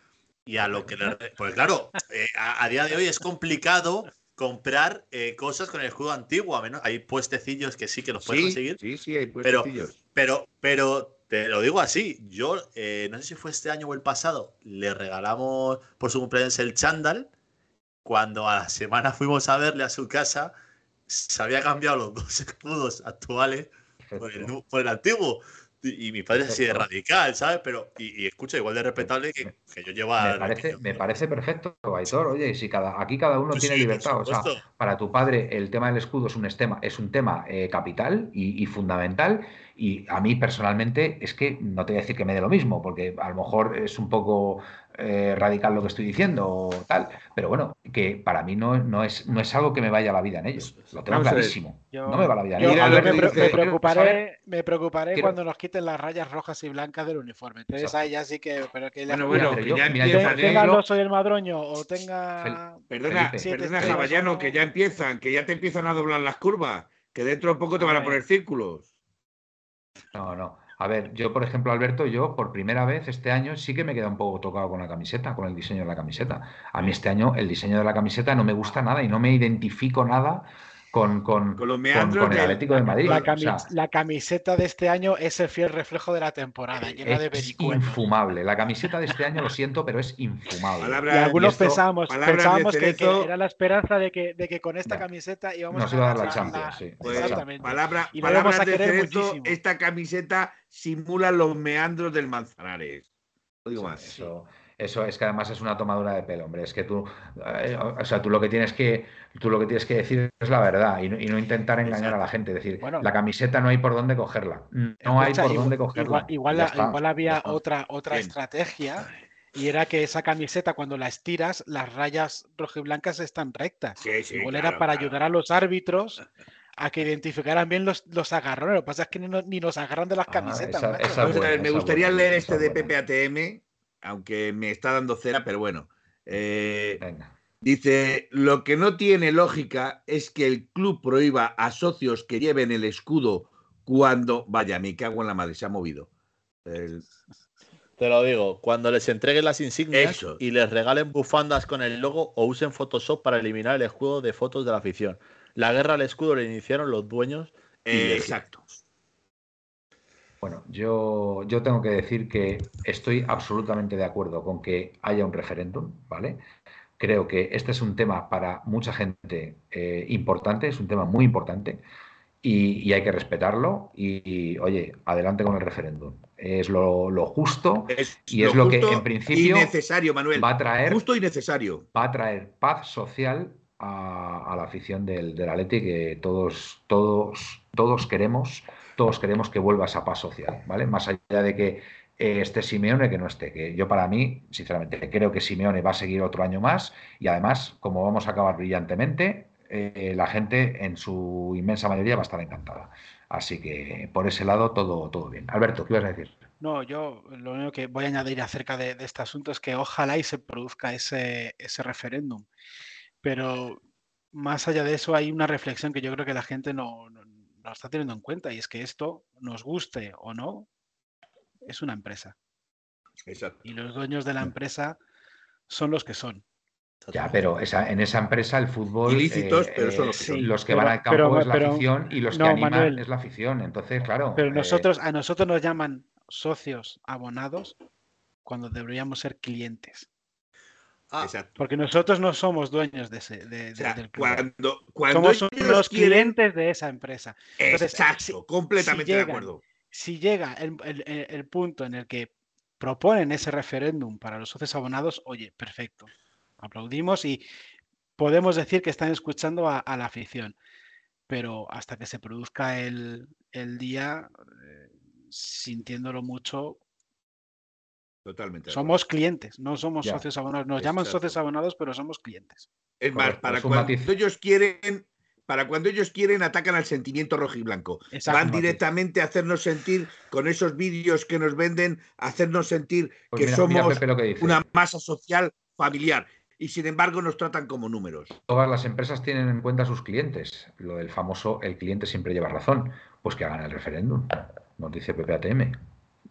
Speaker 5: y a lo que le. Pues claro, eh, a, día de hoy es complicado comprar eh, cosas con el escudo antiguo, a menos hay puestecillos que sí que los puedes conseguir.
Speaker 3: Sí, sí, hay puestecillos.
Speaker 5: Pero, pero, te lo digo así, yo eh, no sé si fue este año o el pasado, le regalamos por su cumpleaños el chándal. Cuando a la semana fuimos a verle a su casa, se había cambiado los dos <laughs> escudos actuales por el antiguo. Y mi padre es así de radical, ¿sabes? Pero, y, escucha, igual de respetable que, que yo llevo
Speaker 2: Me parece, me parece perfecto, Aitor. Oye, si cada, aquí cada uno tiene libertad. O sea, para tu padre el tema del escudo es un tema, es un tema eh, capital y, y, fundamental. Y a mí personalmente es que no te voy a decir que me dé lo mismo, porque a lo mejor es un poco eh, radical lo que estoy diciendo o tal, pero bueno, que para mí no, no, es, no es algo que me vaya la vida en ellos. Lo tengo clarísimo. no me va la vida en
Speaker 4: ellos. Me, preocuparé, me preocuparé cuando nos quiten las rayas rojas y blancas del uniforme. Entonces ahí ya sí que. Pero que
Speaker 3: bueno, bueno, que ya
Speaker 4: empiezan. Tenga el oso y el madroño o tenga.
Speaker 3: Perdona, perdona Javallano, que ya empiezan, que ya te empiezan a doblar las curvas, que dentro de poco te van a poner círculos.
Speaker 2: No, no. A ver, yo, por ejemplo, Alberto, yo por primera vez este año sí que me queda un poco tocado con la camiseta, con el diseño de la camiseta. A mí este año el diseño de la camiseta no me gusta nada y no me identifico nada con, con, con, el Atlético de Madrid.
Speaker 4: La, camiseta de este año es el fiel reflejo de la temporada, llena de
Speaker 2: Es infumable. La camiseta de este año, lo siento, pero es infumable.
Speaker 4: y algunos pensábamos, pensábamos que, era la esperanza de que, de que con esta camiseta íbamos
Speaker 2: Nos iba a dar la Champions. Sí.
Speaker 3: Pues, exactamente. Palabra, y palabras a de esta camiseta simula los meandros del Manzanares. No digo más.
Speaker 2: Eso, eso es que además es una tomadura de pelo, hombre. Es que tú, eh, o sea, tú lo que tienes que, tú lo que tienes que decir es la verdad y no, intentar engañar a la gente. decir, la camiseta no hay por dónde cogerla. No hay por dónde cogerla.
Speaker 4: Igual, igual, había otra, otra estrategia y era que esa camiseta cuando la estiras, las rayas rojiblancas están rectas.
Speaker 3: Sí, sí,
Speaker 4: Igual era para ayudar a los árbitros a que identificaran bien los, los agarrones. Lo que pasa es que ni, ni nos agarran de las ah, camisetas.
Speaker 3: me gustaría leer este de PPATM, aunque me está dando cera, pero bueno. Eh, dice, lo que no tiene lógica es que el club prohíba a socios que lleven el escudo cuando, vaya, me cago en la madre, se ha movido.
Speaker 5: Te lo digo, cuando les entreguen las insignias y les regalen bufandas con el logo o usen Photoshop para eliminar el escudo de fotos de la afición. La guerra al escudo la iniciaron los dueños.
Speaker 3: Exacto.
Speaker 2: Bueno, yo, yo tengo que decir que estoy absolutamente de acuerdo con que haya un referéndum, ¿vale? Creo que este es un tema para mucha gente eh, importante, es un tema muy importante y, hay que respetarlo. Y, oye, adelante con el referéndum. Es lo, justo y es lo que en principio
Speaker 3: necesario, Manuel.
Speaker 2: va a traer
Speaker 3: justo y necesario.
Speaker 2: Va a traer paz social a, la afición del, del Atleti que todos, todos, todos queremos, todos queremos que vuelva esa paz social, ¿vale? Más allá de que eh, esté Simeone que no esté. Que yo para mí, sinceramente, creo que Simeone va a seguir otro año más y además, como vamos a acabar brillantemente, eh, la gente en su inmensa mayoría va a estar encantada. Así que por ese lado todo, todo bien. Alberto, ¿qué ibas a decir?
Speaker 4: No, yo lo único que voy a añadir acerca de, este asunto es que ojalá y se produzca ese, referéndum. Pero más allá de eso hay una reflexión que yo creo que la gente no, no está teniendo en cuenta y es que esto, nos guste o no, es una empresa. Y los dueños de la empresa son los que son.
Speaker 2: Ya, pero esa, en esa empresa el fútbol.
Speaker 3: Ilícitos, pero son
Speaker 2: los que, van al campo es la afición y los que animan es la afición. Entonces, claro.
Speaker 4: Pero eh, nosotros, a nosotros nos llaman socios abonados cuando deberíamos ser clientes. Ah, Porque nosotros no somos dueños de ese, del
Speaker 3: club. Cuando,
Speaker 4: somos los clientes de esa empresa.
Speaker 3: Exacto, completamente de acuerdo.
Speaker 4: Si llega el, punto en el que proponen ese referéndum para los socios abonados, oye, perfecto. Aplaudimos y podemos decir que están escuchando a, la afición. Pero hasta que se produzca el, día, eh, sintiéndolo mucho,
Speaker 3: Totalmente.
Speaker 4: Somos clientes, no somos socios abonados. Nos llaman socios abonados, pero somos clientes.
Speaker 3: Es más, para cuando ellos quieren, para cuando ellos quieren, atacan al sentimiento rojo y blanco. Van directamente a hacernos sentir, con esos vídeos que nos venden, hacernos sentir pues que somos una masa social familiar. Y sin embargo nos tratan como números.
Speaker 2: Todas las empresas tienen en cuenta a sus clientes. Lo del famoso el cliente siempre lleva razón. Pues que hagan el referéndum, nos dice PPATM.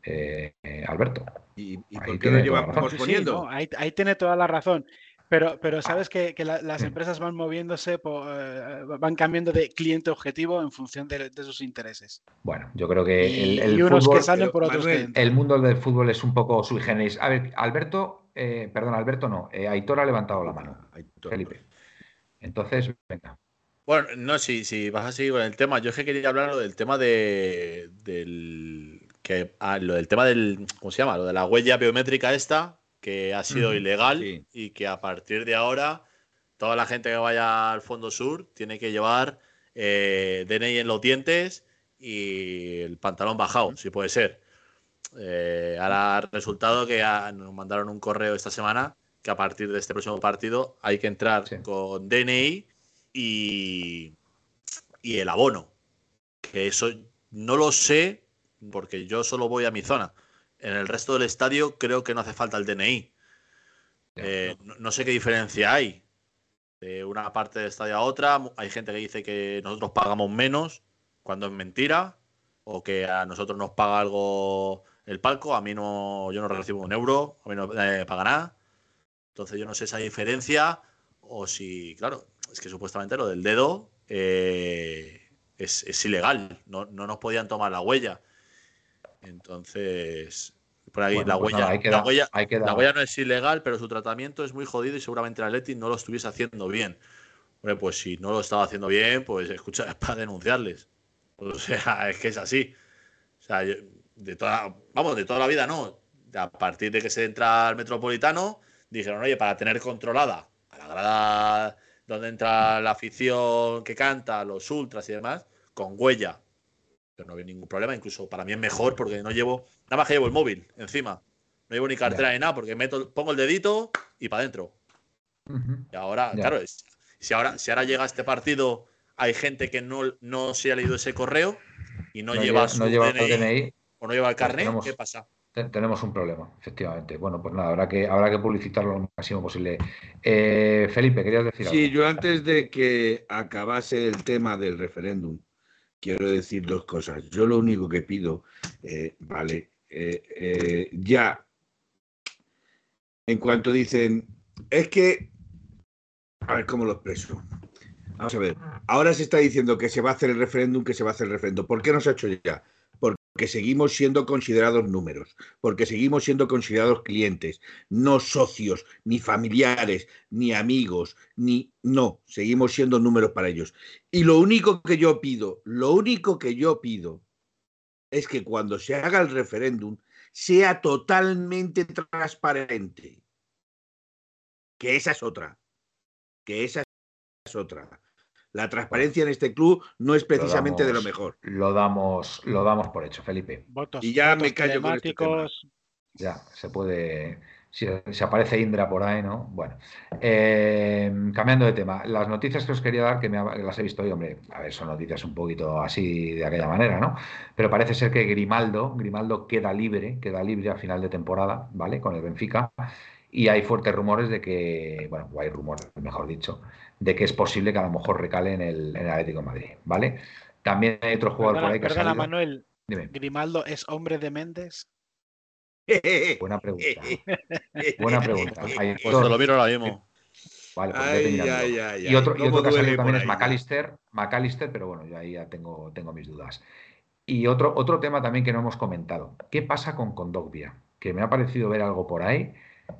Speaker 2: Eh, eh, Alberto.
Speaker 3: ¿Y, por qué lo llevamos poniendo?
Speaker 4: ahí, tiene toda la razón. Pero, pero sabes que, las empresas van moviéndose, eh, van cambiando de cliente objetivo en función de, sus intereses.
Speaker 2: Bueno, yo creo que el, el mundo del fútbol es un poco sui generis. A ver, Alberto, perdón, Alberto no, Aitor ha levantado la mano. Felipe. Entonces, venga.
Speaker 5: Bueno, no, si, si vas a seguir con el tema, yo es que quería hablar del tema de, del que ah, lo del tema del, ¿cómo se llama? Lo de la huella biométrica esta, que ha sido ilegal y que a partir de ahora toda la gente que vaya al Fondo Sur tiene que llevar eh, DNI en los dientes y el pantalón bajado, si puede ser. Eh, ahora ha resultado que nos mandaron un correo esta semana que a partir de este próximo partido hay que entrar con DNI y, y el abono. Que eso no lo sé porque yo solo voy a mi zona. En el resto del estadio creo que no hace falta el DNI. Eh, no, sé qué diferencia hay de una parte del estadio a otra. Hay gente que dice que nosotros pagamos menos cuando es mentira o que a nosotros nos paga algo el palco. A mí no, yo no recibo un euro, a mí no me paga nada. Entonces yo no sé esa diferencia o si, claro, es que supuestamente lo del dedo eh, es, ilegal. No, no nos podían tomar la huella. Entonces, por ahí la, pues huella, la, huella, la huella no es ilegal, pero su tratamiento es muy jodido y seguramente el Atleti no lo estuviese haciendo bien. Bueno, pues si no lo estaba haciendo bien, pues escucha, es <laughs> para denunciarles. O sea, es que es así. O sea, de toda, vamos, de toda la vida no. A partir de que se entra al metropolitano, dijeron, oye, para tener controlada a la grada donde entra la afición que canta, los ultras y demás, con huella no había ningún problema. Incluso para mí es mejor porque no llevo, nada más que llevo el móvil encima. no llevo ni cartera ni nada porque meto, pongo el dedito y para adentro. Y ahora, claro, si ahora, si ahora llega este partido, hay gente que no, no se ha leído ese correo y no, lleva, su DNI, o no lleva el pues carnet, ¿qué pasa?
Speaker 2: Tenemos un problema, efectivamente. Bueno, pues nada, habrá que, habrá que publicitarlo lo máximo posible. Eh, Felipe, querías decir
Speaker 3: algo. Sí, yo antes de que acabase el tema del referéndum, quiero decir dos cosas. Yo lo único que pido, eh, vale, eh, ya, en cuanto dicen, es que, a ver cómo lo expreso. Vamos a ver, ahora se está diciendo que se va a hacer el referéndum, que se va a hacer el referéndum. ¿Por qué no se ha hecho ya? Porque seguimos siendo considerados números, porque seguimos siendo considerados clientes, no socios, ni familiares, ni amigos, ni no, seguimos siendo números para ellos. Y lo único que yo pido, lo único que yo pido es que cuando se haga el referéndum sea totalmente transparente. Que esa es otra. Que esa es otra. La transparencia en este club no es precisamente de lo mejor.
Speaker 2: Lo damos, lo damos por hecho, Felipe.
Speaker 3: y ya me callo con este
Speaker 2: Ya, se puede. Si, aparece Indra por ahí, ¿no? Bueno, eh, cambiando de tema, las noticias que os quería dar, que me, las he visto hoy, hombre, a ver, son noticias un poquito así de aquella manera, ¿no? Pero parece ser que Grimaldo, Grimaldo queda libre, queda libre a final de temporada, ¿vale? Con el Benfica. Y hay fuertes rumores de que, bueno, hay rumores, mejor dicho, de que es posible que a lo mejor recale en el, Atlético de Madrid, ¿vale? También hay otro jugador por ahí que
Speaker 4: perdona, Manuel, ¿Grimaldo es hombre de Méndez?
Speaker 2: Buena pregunta. <laughs> Buena pregunta.
Speaker 5: pues lo miro ahora mismo.
Speaker 2: Vale, pues y otro, y otro que ha salido también es McAllister, McAllister, pero bueno, yo ahí ya tengo, tengo mis dudas. Y otro, otro tema también que no hemos comentado. ¿Qué pasa con Condogbia? Que me ha parecido ver algo por ahí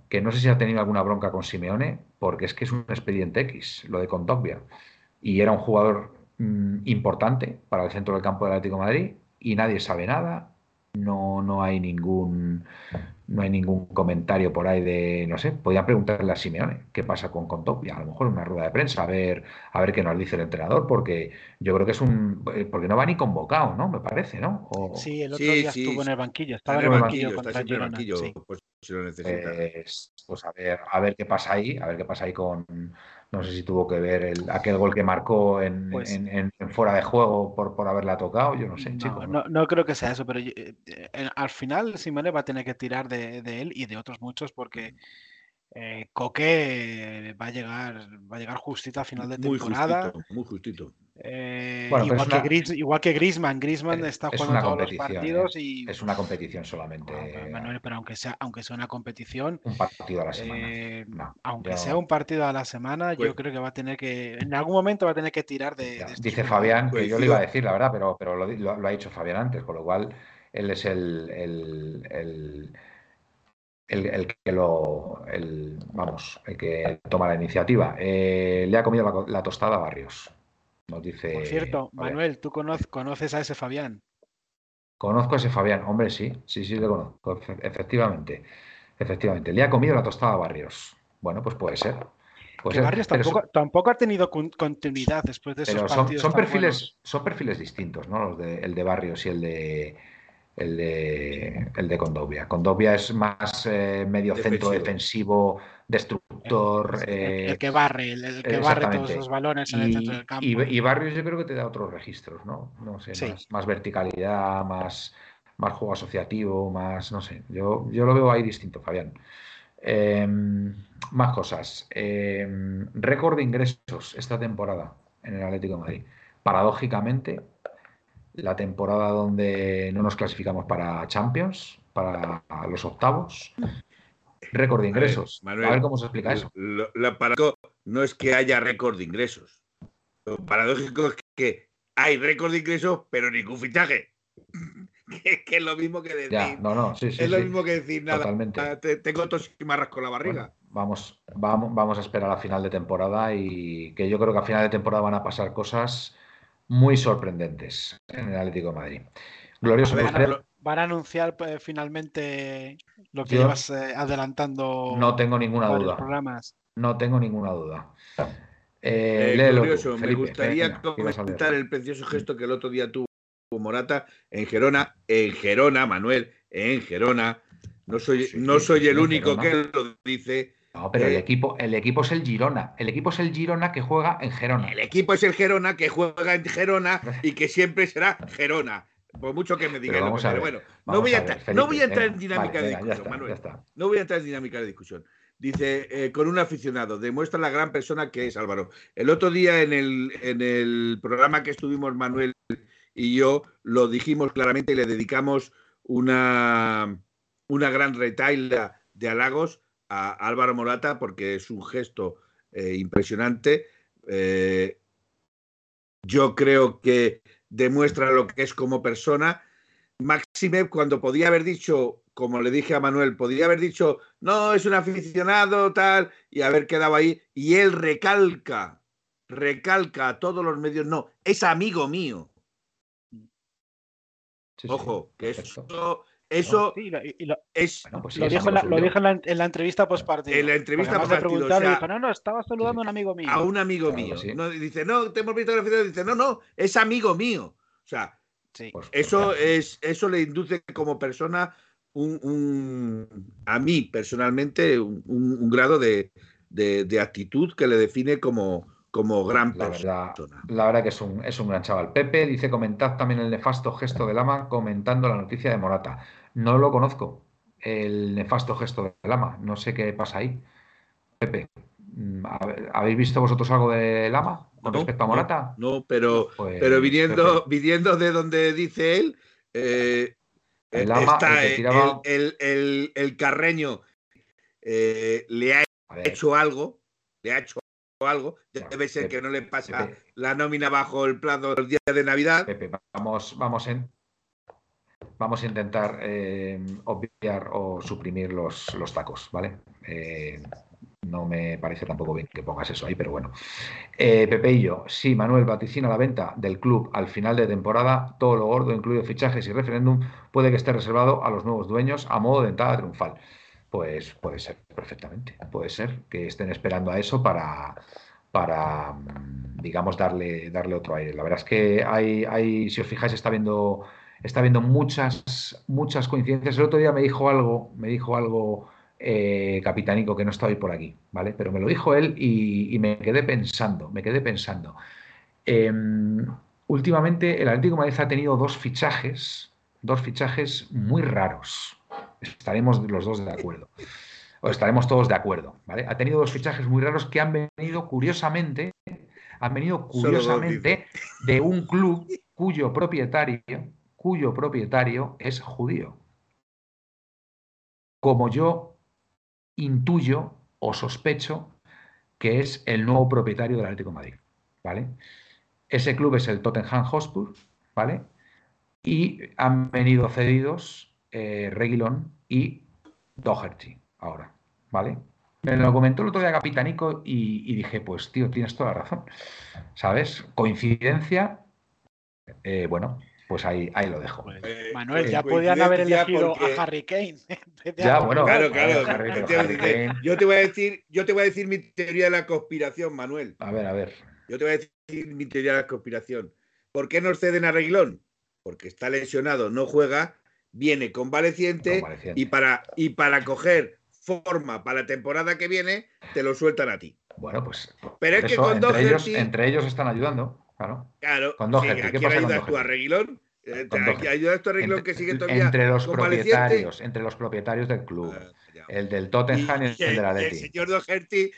Speaker 2: que no sé si ha tenido alguna bronca con Simeone, porque es que es un expediente X, lo de Condogbia. Y era un jugador mm, importante para el centro del campo del Atlético Madrid y nadie sabe nada. No, no hay ningún no hay ningún comentario por ahí de, no sé, podían preguntarle a Simeone qué pasa con Condogbia, a lo mejor una rueda de prensa, a ver, a ver qué nos dice el entrenador, porque yo creo que es un, eh, porque no va ni convocado, ¿no? Me parece, ¿no?
Speaker 4: Sí, el otro día estuvo en el banquillo, estaba en el banquillo, contra el banquillo
Speaker 2: pues, si lo necesita. Pues, pues, a ver, a ver qué pasa ahí, a ver qué pasa ahí con, no sé si tuvo que ver el, aquel gol que marcó en, pues en, fuera de juego por, por haberla tocado, yo no sé,
Speaker 4: no, No, no, creo que sea eso, pero eh, al final Simone va a tener que tirar de, de, él y de otros muchos porque eh, Coque va a llegar va a llegar justito a final de temporada.
Speaker 3: Muy justito.
Speaker 4: Eh, igual, que Gris, igual, que Griezmann, Griezmann está jugando todos los partidos y
Speaker 2: es una competición solamente.
Speaker 4: Manuel, pero aunque sea aunque sea una competición,
Speaker 2: un partido a la semana.
Speaker 4: aunque sea un partido a la semana, yo pues creo que va a tener que en algún momento va a tener que tirar de.
Speaker 2: dice Fabián que yo le iba a decir la verdad, pero pero lo, lo, ha dicho Fabián antes, con lo cual él es el, el el, que lo, el, vamos, el que toma la iniciativa. Eh, le ha comido la, tostada a Barrios. Nos dice.
Speaker 4: Por cierto, Manuel, ¿tú conoces a ese Fabián?
Speaker 2: Conozco a ese Fabián, hombre, sí, sí, sí, le conozco, efectivamente. Efectivamente, le ha comido la tostada a Barrios. Bueno, pues puede ser.
Speaker 4: Barrios tampoco, ha tenido continuidad después de esos pero
Speaker 2: son, son perfiles, son perfiles distintos, ¿no? Los de, el de Barrios y el de el de, el de Condovia. Condovia es más eh, medio centro defensivo, destructor.
Speaker 4: El, que barre, el, que barre todos los balones en el centro del campo.
Speaker 2: Y, Barrios yo creo que te da otros registros, ¿no? No sé, más, verticalidad, más, más juego asociativo, más, no sé. Yo, yo lo veo ahí distinto, Fabián. Em, más cosas. Em, récord de ingresos esta temporada en el Atlético de Madrid. Paradójicamente, la temporada donde no nos clasificamos para Champions, para los octavos. Récord de ingresos. A ver, cómo se explica eso.
Speaker 3: Lo, paradójico no es que haya récord de ingresos. Lo paradójico es que hay récord de ingresos, pero ningún fichaje. <laughs> que, es lo mismo que decir.
Speaker 2: no, no, sí, sí,
Speaker 3: es lo mismo que decir nada. Totalmente. Tengo tos y marras con la barriga.
Speaker 2: vamos, vamos, vamos a esperar a final de temporada y que yo creo que a final de temporada van a pasar cosas muy sorprendentes en el Atlético de Madrid. Glorioso.
Speaker 4: ¿Van a anunciar pues, finalmente lo que llevas eh, adelantando?
Speaker 2: No tengo ninguna duda.
Speaker 4: Programas?
Speaker 2: No tengo ninguna duda.
Speaker 3: Eh, eh glorioso, me gustaría comentar el precioso gesto que el otro día tuvo Morata en Gerona, en Gerona, Manuel, en Gerona, No soy, no soy el único que lo dice.
Speaker 2: No, pero el, equipo, el equipo es el Girona. El equipo es el Girona que juega en Gerona.
Speaker 3: El equipo es el Gerona que juega en Gerona <laughs> y que siempre será Gerona. Por mucho que me digan. Pero, bueno, no voy, a, no voy, a, entrar en dinámica de discusión, Manuel. No voy a entrar en dinámica de discusión. Dice, eh, con un aficionado, demuestra la gran persona que es Álvaro. El otro día en el, en el programa que estuvimos Manuel y yo, lo dijimos claramente y le dedicamos una, una gran retaila de halagos a Álvaro Morata porque es un gesto eh, impresionante. Eh, yo creo que demuestra lo que es como persona. Máxime, cuando podía haber dicho, como le dije a Manuel, podría haber dicho, no, es un aficionado, tal, y haber quedado ahí, y él recalca, recalca a todos los medios, no, es amigo mío. Ojo, que eso eso es.
Speaker 4: Pues lo, dijo, en la, entrevista post partido.
Speaker 3: En la entrevista post partido.
Speaker 4: no, no, estaba saludando a un amigo mío.
Speaker 3: A un amigo mío. No, dice, no, te hemos visto en la Dice, no, no, es amigo mío. O sea, eso, es, eso le induce como persona un, a mí personalmente un, grado de, de, actitud que le define como, como gran
Speaker 2: la persona. Verdad, la verdad que es un, es un gran chaval. Pepe dice, comentad también el nefasto gesto de Lama comentando la noticia de Morata. No lo conozco, el nefasto gesto de Lama. No sé qué pasa ahí. Pepe, mm, ¿habéis visto vosotros algo de Lama con respecto a Morata?
Speaker 3: No, pero, pues, pero viniendo, viniendo de donde dice él, eh, el está el, el, carreño eh, le ha hecho algo, le ha hecho algo, debe ser que no le pasa la nómina bajo el plazo del día de Navidad.
Speaker 2: Pepe, vamos, vamos en, vamos a intentar eh, obviar o suprimir los, los tacos, ¿vale? Eh, no me parece tampoco bien que pongas eso ahí, pero bueno. Eh, Pepe y yo, sí, Manuel vaticina la venta del club al final de temporada, todo lo gordo, incluido fichajes y referéndum, puede que esté reservado a los nuevos dueños a modo de entrada triunfal. Pues puede ser, perfectamente. Puede ser que estén esperando a eso para, para digamos, darle, darle otro aire. La verdad es que hay, hay si os fijáis, está viendo está viendo muchas, muchas coincidencias. El otro día me dijo algo, me dijo algo eh, capitánico que no estaba por aquí, ¿vale? Pero me lo dijo él y, me quedé pensando, me quedé pensando. Em, últimamente el Atlético Madrid ha tenido dos fichajes, dos fichajes muy raros. Estaremos los dos de acuerdo. O estaremos todos de acuerdo, ¿vale? Ha tenido dos fichajes muy raros que han venido curiosamente, han venido curiosamente de un club cuyo propietario cuyo propietario es judío. Como yo intuyo o sospecho que es el nuevo propietario del Atlético Madrid, ¿vale? Ese club es el Tottenham Hotspur, ¿vale? Y han venido cedidos eh, Reguilón y Doherty ahora, ¿vale? Me lo comentó el otro día Capitanico y, y dije, pues tío, tienes toda la razón, ¿sabes? Coincidencia, eh, bueno, pues ahí, ahí lo dejo. Pues,
Speaker 4: eh, Manuel, ya podían haber elegido a Harry Kane. <laughs>
Speaker 2: ya, bueno,
Speaker 3: claro, claro. yo te voy a decir, yo te voy a decir mi teoría de la conspiración, Manuel.
Speaker 2: A ver, a ver.
Speaker 3: Yo te voy a decir mi teoría de la conspiración. ¿Por qué nos ceden a Reguilón? Porque está lesionado, no juega, viene convaleciente, y para y para coger forma para la temporada que viene te lo sueltan a ti.
Speaker 2: Bueno, pues.
Speaker 3: Pero es que con
Speaker 2: entre, ellos, entre ellos están ayudando. Claro.
Speaker 3: Claro. Con ¿Qué pasa ayudas tú a Reguilón? Eh, ayudas tú a Reguilón que sigue todavía
Speaker 2: entre los propietarios, entre los propietarios del club. Ah, el del Tottenham y, el, del Atleti.
Speaker 3: El señor Doherty,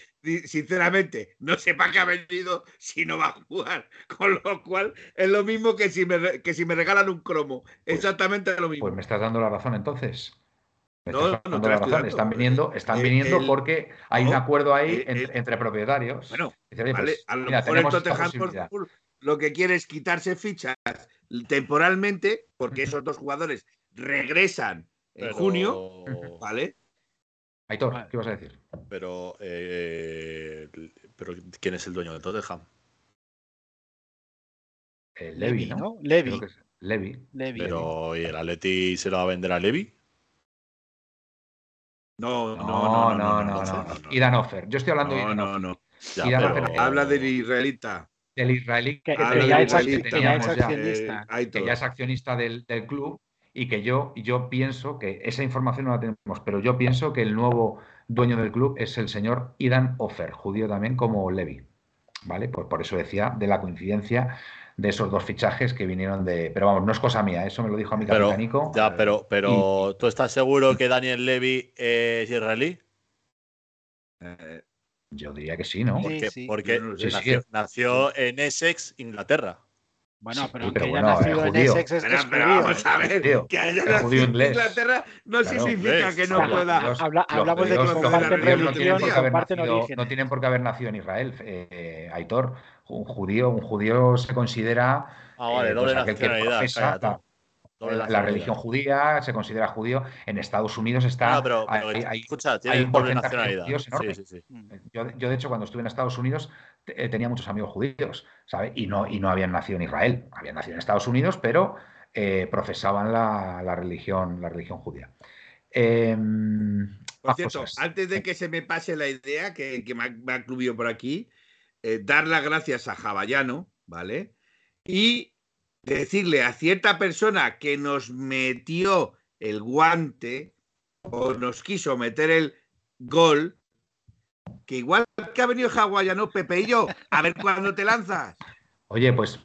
Speaker 3: sinceramente, no sé para qué ha venido si no va a jugar. <laughs> Con lo cual, es lo mismo que si me, que si me regalan un cromo. Pues, Exactamente lo mismo.
Speaker 2: Pues me estás dando la razón entonces. no, no la razón. Están viniendo, están viniendo porque hay un acuerdo ahí entre, propietarios.
Speaker 3: Bueno, pues, a lo mejor el Tottenham lo que quiere es quitarse fichas temporalmente, porque esos dos jugadores regresan en junio, ¿vale?
Speaker 2: Aitor, ¿qué vas a decir?
Speaker 5: Pero, eh, pero ¿quién es el dueño de Tottenham?
Speaker 2: El Levi, ¿no?
Speaker 4: Levi.
Speaker 2: Levi.
Speaker 5: Pero, ¿y el Atleti se lo va a vender a Levi?
Speaker 3: No, no, no, no, no. no,
Speaker 2: Danofer. Yo estoy hablando
Speaker 3: de. No, no, no. Habla del israelita
Speaker 2: del israelí
Speaker 4: que, ya, es accionista,
Speaker 2: que ya es accionista del, del, club y que yo, yo pienso que esa información no la tenemos, pero yo pienso que el nuevo dueño del club es el señor Idan Ofer, judío también como Levi. ¿Vale? Por, por eso decía de la coincidencia de esos dos fichajes que vinieron de. Pero vamos, no es cosa mía, eso me lo dijo a mi
Speaker 5: pero, Ya, pero, pero ¿tú estás seguro que Daniel Levy es israelí?
Speaker 2: Eh, yo diría que sí, ¿no?
Speaker 5: Porque, nació, en Essex, Inglaterra.
Speaker 4: Bueno, pero que haya nacido en Essex es, pero,
Speaker 3: pero vamos a ver, que haya nacido en Inglaterra no significa que no pueda.
Speaker 4: hablamos de que comparten religión y comparten origen.
Speaker 2: No tienen por qué haber nacido en Israel, eh, Aitor. Un judío, un judío se considera.
Speaker 5: Ah, vale, eh, doble pues nacionalidad
Speaker 2: la religión judía se considera judío. En Estados Unidos está.
Speaker 5: No, pero, hay, escucha, tiene doble nacionalidad. Sí, sí,
Speaker 2: yo, yo, de hecho, cuando estuve en Estados Unidos, eh, tenía muchos amigos judíos, ¿sabes? Y no, y no habían nacido en Israel, habían nacido en Estados Unidos, pero eh, profesaban la, religión, la religión judía. Em,
Speaker 3: por cierto, antes de que se me pase la idea, que, que me, ha, clubido por aquí, eh, dar las gracias a Javallano, ¿vale? Y decirle a cierta persona que nos metió el guante o nos quiso meter el gol, que igual que ha venido no Pepe y yo, a ver cuándo te lanzas.
Speaker 2: Oye, pues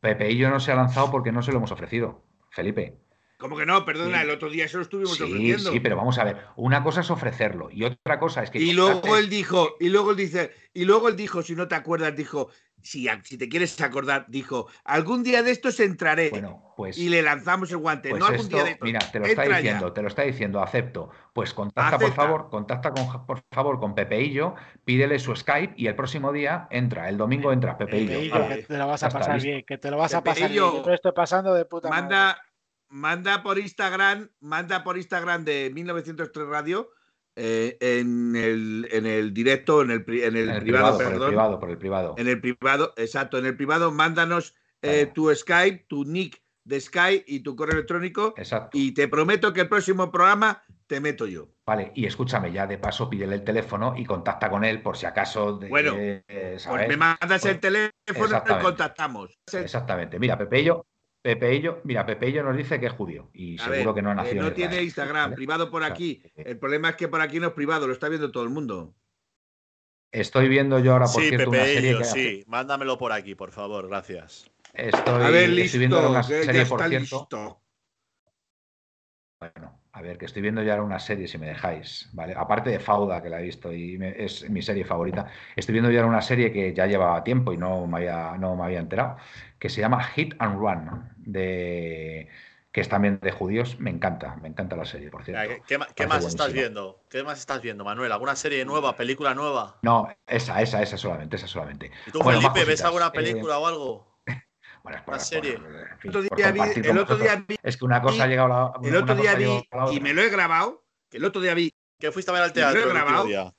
Speaker 2: Pepe y yo no se ha lanzado porque no se lo hemos ofrecido, Felipe.
Speaker 3: ¿Cómo que no? Perdona, el otro día se lo estuvimos ofreciendo.
Speaker 2: Sí, pero vamos a ver, una cosa es ofrecerlo y otra cosa es que.
Speaker 3: Y luego él dijo, y luego él dice, y luego él dijo, si no te acuerdas, dijo, si, si, te quieres acordar, dijo, algún día de estos entraré.
Speaker 2: Bueno, pues,
Speaker 3: y le lanzamos el guante.
Speaker 2: Pues
Speaker 3: no algún día de estos.
Speaker 2: Mira, te lo está diciendo, te lo está diciendo, acepto. Pues contacta, por favor, contacta con, por favor con Pepeillo, pídele su Skype y el próximo día entra, el domingo entra Pepeillo.
Speaker 4: Pepeillo que te lo vas a pasar bien, que te lo vas a pasar bien. Yo lo estoy pasando de puta
Speaker 3: manda, Manda por Instagram, manda por Instagram de 1903 Radio eh, en, el, en, el, directo, en el, en el, privado, perdón. Por
Speaker 2: el privado, por el privado.
Speaker 3: En el privado, exacto, en el privado, mándanos eh, tu Skype, tu nick de Skype y tu correo electrónico.
Speaker 2: Exacto.
Speaker 3: Y te prometo que el próximo programa te meto yo.
Speaker 2: Vale, y escúchame, ya de paso pídele el teléfono y contacta con él por si acaso.
Speaker 3: bueno, pues me mandas el pues teléfono y contactamos.
Speaker 2: Exactamente. Mira, Pepe yo Pepeillo, mira, Pepeillo nos dice que es judío y seguro que no ha nacido.
Speaker 3: no tiene Instagram, privado por aquí. El problema es que por aquí no es privado, lo está viendo todo el mundo.
Speaker 2: Estoy viendo yo ahora, por cierto, una serie que
Speaker 5: sí, mándamelo por aquí, por favor, gracias.
Speaker 2: Estoy,
Speaker 3: a ver, listo,
Speaker 2: viendo
Speaker 3: una serie, por cierto.
Speaker 2: Bueno, a ver, que estoy viendo ya una serie, si me dejáis, ¿vale? Aparte de Fauda, que la he visto y es mi serie favorita, estoy viendo ya una serie que ya llevaba tiempo y no me había, no me había enterado, que se llama Hit and Run, de que es también de judíos. Me encanta, me encanta la serie, por cierto.
Speaker 5: ¿Qué, más estás viendo? ¿Qué más estás viendo, Manuel? ¿Alguna serie nueva, película nueva?
Speaker 2: No, esa, esa, esa solamente, esa solamente.
Speaker 5: ¿Y tú, Felipe, ves alguna eh, película o algo? <laughs>
Speaker 2: Bueno, es
Speaker 5: por, una serie.
Speaker 3: el otro día vi, el otro día vi,
Speaker 2: es que una cosa ha llegado a
Speaker 3: la, El otro día vi, y me lo he grabado, que el otro día vi.
Speaker 5: ¿Que fuiste a ver al teatro?
Speaker 3: lo he grabado.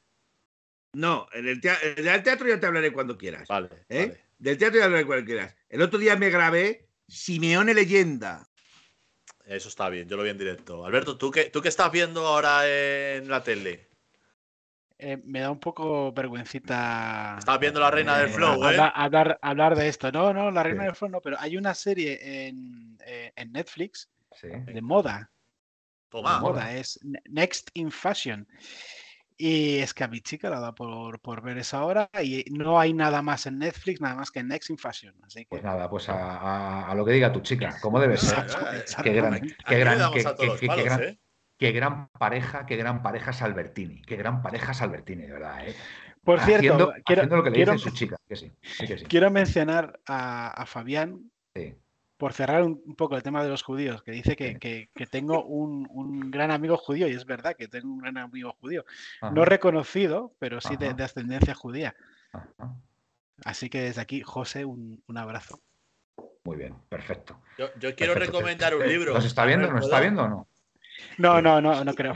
Speaker 3: No, en el, teatro, el teatro ya te hablaré cuando quieras.
Speaker 5: Vale,
Speaker 3: ¿eh?
Speaker 5: vale.
Speaker 3: Del teatro ya lo que quieras. El otro día me grabé Simeone Leyenda.
Speaker 5: Eso está bien, yo lo vi en directo. Alberto, ¿tú qué, tú qué estás viendo ahora en la tele?
Speaker 4: Eh, me da un poco vergüencita.
Speaker 5: Estás viendo la Reina del Flow,
Speaker 4: ¿eh? Hablar, de esto. No, no, la Reina del Flow no, pero hay una serie en, eh, Netflix de moda.
Speaker 5: Toma.
Speaker 4: De moda, es Next in Fashion. Y es que a mi chica la da por, ver esa hora y no hay nada más en Netflix, nada más que en Next in Fashion. Así
Speaker 2: Pues nada, pues a, lo que diga tu chica, como debe ser. qué gran, qué gran, qué, gran pareja, qué gran pareja Salbertini, qué gran pareja Salbertini, de verdad. ¿eh?
Speaker 4: Por cierto, quiero,
Speaker 2: lo que le quiero, su chica, que sí,
Speaker 4: quiero mencionar a, a Fabián, sí por cerrar un, poco el tema de los judíos, que dice que, tengo un, gran amigo judío, y es verdad que tengo un gran amigo judío. No reconocido, pero sí de, ascendencia judía. Así que desde aquí, José, un, abrazo.
Speaker 2: Muy bien, perfecto.
Speaker 5: Yo, quiero recomendar un libro.
Speaker 2: ¿Nos está viendo? ¿Nos está viendo o no?
Speaker 4: No, no, no, no creo.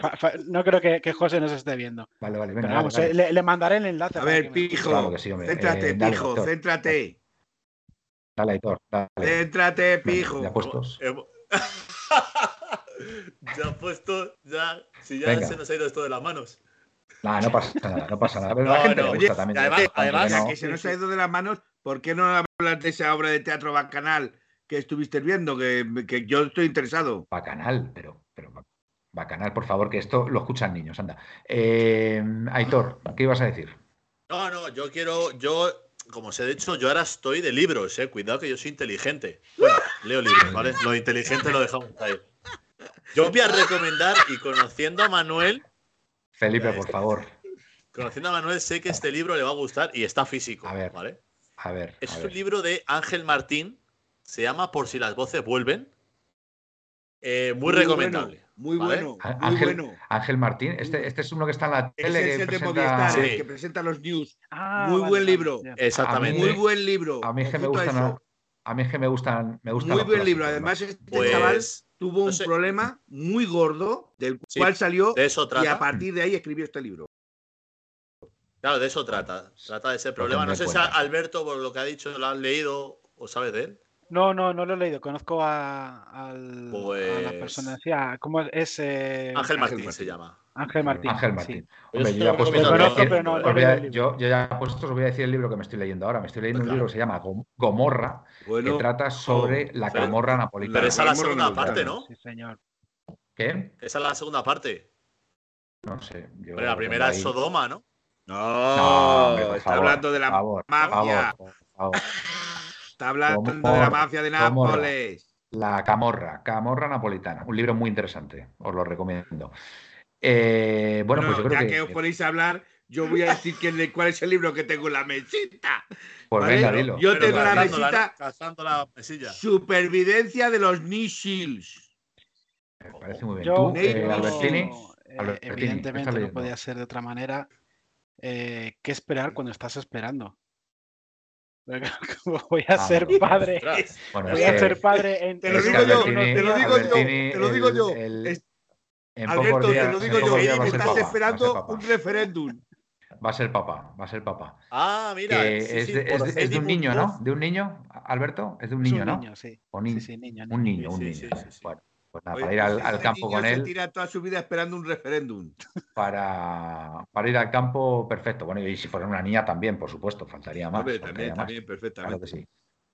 Speaker 4: no creo que, José nos esté viendo.
Speaker 2: Vale, vale, venga,
Speaker 4: vamos, eh, Le, mandaré el enlace.
Speaker 3: A ver, pijo, céntrate, eh, pijo, céntrate.
Speaker 2: Dale, Aitor, dale.
Speaker 3: Pijo.
Speaker 2: Ya puestos. <laughs>
Speaker 5: ya puesto, ya. Si ya se nos ha ido esto de las manos.
Speaker 2: No, no pasa nada, no pasa nada. Pero la gente le gusta también.
Speaker 3: Además, además que, se nos ha ido de las manos, ¿por qué no hablas de esa obra de teatro bacanal que estuviste viendo? Que, yo estoy interesado.
Speaker 2: Bacanal, pero, pero bacanal, por favor, que esto lo escuchan niños, anda. Eh, Aitor, ¿qué ibas a decir?
Speaker 5: No, no, yo quiero, yo, como os he dicho, yo ahora estoy de libros, eh. Cuidado que yo soy inteligente. Bueno, leo libros, ¿vale? Lo inteligente lo dejamos ahí. Yo voy a recomendar y conociendo a Manuel.
Speaker 2: Felipe, por favor.
Speaker 5: Conociendo a Manuel, sé que este libro le va a gustar y está físico. A ver, ¿vale?
Speaker 2: A ver.
Speaker 5: Es un libro de Ángel Martín. Se llama Por si las voces vuelven. Eh, muy, recomendable.
Speaker 3: Muy bueno, muy
Speaker 2: bueno. Ángel Martín, este, este, es uno que está en la tele.
Speaker 3: es el presenta... de que presenta los news. Ah, muy buen libro.
Speaker 5: Exactamente.
Speaker 3: Muy buen libro.
Speaker 2: A mí es que me gustan. A mí es que me gustan. Me gustan
Speaker 3: muy buen libro. Además, este pues, chaval tuvo un problema muy gordo del cual salió y a partir de ahí escribió este libro.
Speaker 5: Claro, de eso trata. Trata de ese problema. No sé si Alberto, por lo que ha dicho, lo has leído o sabes de él.
Speaker 4: No, no, no lo he leído. Conozco a, al, a la persona. Pues decía, ¿Cómo es?
Speaker 5: Eh... Ángel Martín se llama.
Speaker 4: Ángel Martín.
Speaker 2: Ángel Martín. Hombre, yo, ya he puesto, os voy a decir el libro que me estoy leyendo ahora. Me estoy leyendo un libro que se llama Gomorra, que trata sobre la Gomorra napolitana.
Speaker 5: Pero esa es la segunda parte, ¿no?
Speaker 4: Sí, señor.
Speaker 2: ¿Qué?
Speaker 5: Esa es la segunda parte.
Speaker 2: No sé.
Speaker 5: Pero la primera es Sodoma, ¿no?
Speaker 3: No, está hablando de la mafia. <laughs> Está hablando de la mafia de Nápoles.
Speaker 2: La Camorra, Camorra Napolitana. Un libro muy interesante, os lo recomiendo. Eh, bueno, pues yo creo
Speaker 3: ya que, os ponéis a hablar, yo voy a decir cuál es el libro que tengo en la mesita.
Speaker 2: Pues venga, dilo.
Speaker 3: Yo tengo la mesita.
Speaker 5: La mesilla.
Speaker 3: Supervivencia de los Nishils.
Speaker 2: Me parece muy bien. ¿Tú, eh, Albertini?
Speaker 4: Eh, evidentemente no podía ser de otra manera. ¿Qué esperar cuando estás esperando? Voy a ah, ser padre. voy a ser padre
Speaker 3: en, te lo digo yo, te lo digo yo, te lo digo yo. Alberto, te lo digo yo, estás esperando un referéndum.
Speaker 2: Va a ser papá, va a ser papá.
Speaker 5: Ah, mira.
Speaker 2: es, de, un niño, ¿no? ¿De un niño, Alberto? Es de un niño, ¿no?
Speaker 4: Niño, sí.
Speaker 2: Un niño, sí, niño, un niño. Un niño. Bueno, pues nada, para ir al, al campo con él.
Speaker 3: Se tira toda su vida esperando un referéndum. <laughs>
Speaker 2: Para, para, ir al campo, perfecto. Bueno, y si fuera una niña también, por supuesto, faltaría más.
Speaker 3: también, también, perfectamente. Claro que sí.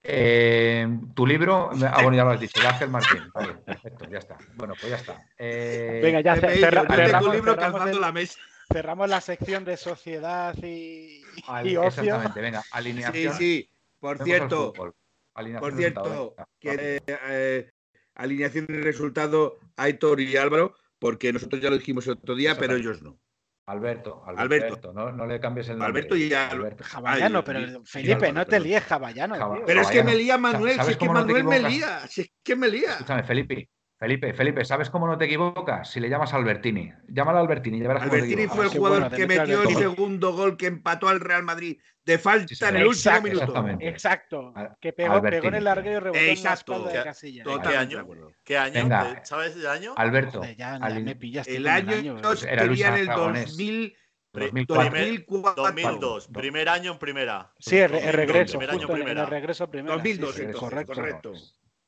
Speaker 2: Eh, tu libro, <laughs> ah, bueno, ya lo has dicho, de Ángel Martín. Vale, perfecto, ya está. Bueno, pues ya está. Eh,
Speaker 4: Venga, ya
Speaker 3: Pepe, cerramos, tu libro calzando la mesa.
Speaker 4: Cerramos la sección de sociedad y, y
Speaker 2: ocio. Exactamente, venga, alineación.
Speaker 3: Sí, sí, por cierto, por cierto, que eh, alineación y resultado Aitor y Álvaro, porque nosotros ya lo dijimos el otro día, pero ellos no.
Speaker 2: Alberto, Alberto, No, le cambies el nombre.
Speaker 3: Alberto y
Speaker 4: Alberto. Javallano, pero Felipe, no te líes, Javallano.
Speaker 3: pero es que me lía Manuel, si es que Manuel me lía, si es que me lía.
Speaker 2: Escúchame, Felipe, Felipe, Felipe, ¿sabes cómo no te equivocas? Si le llamas a Albertini. Llámalo a Albertini.
Speaker 3: Albertini fue el jugador que metió el segundo gol que empató al Real Madrid de falta en el último minuto.
Speaker 4: Exacto. Que pegó, pegó, en el larguero y rebotó exacto. en la de Casilla.
Speaker 5: ¿Qué año? ¿Qué año? ¿Sabes el año?
Speaker 2: Alberto.
Speaker 4: ya, me pillaste
Speaker 3: el año, año era sería en el 2000.
Speaker 5: 2002, primer año en primera.
Speaker 4: Sí, el, regreso. En. El regreso primero.
Speaker 3: 2002, correcto. correcto.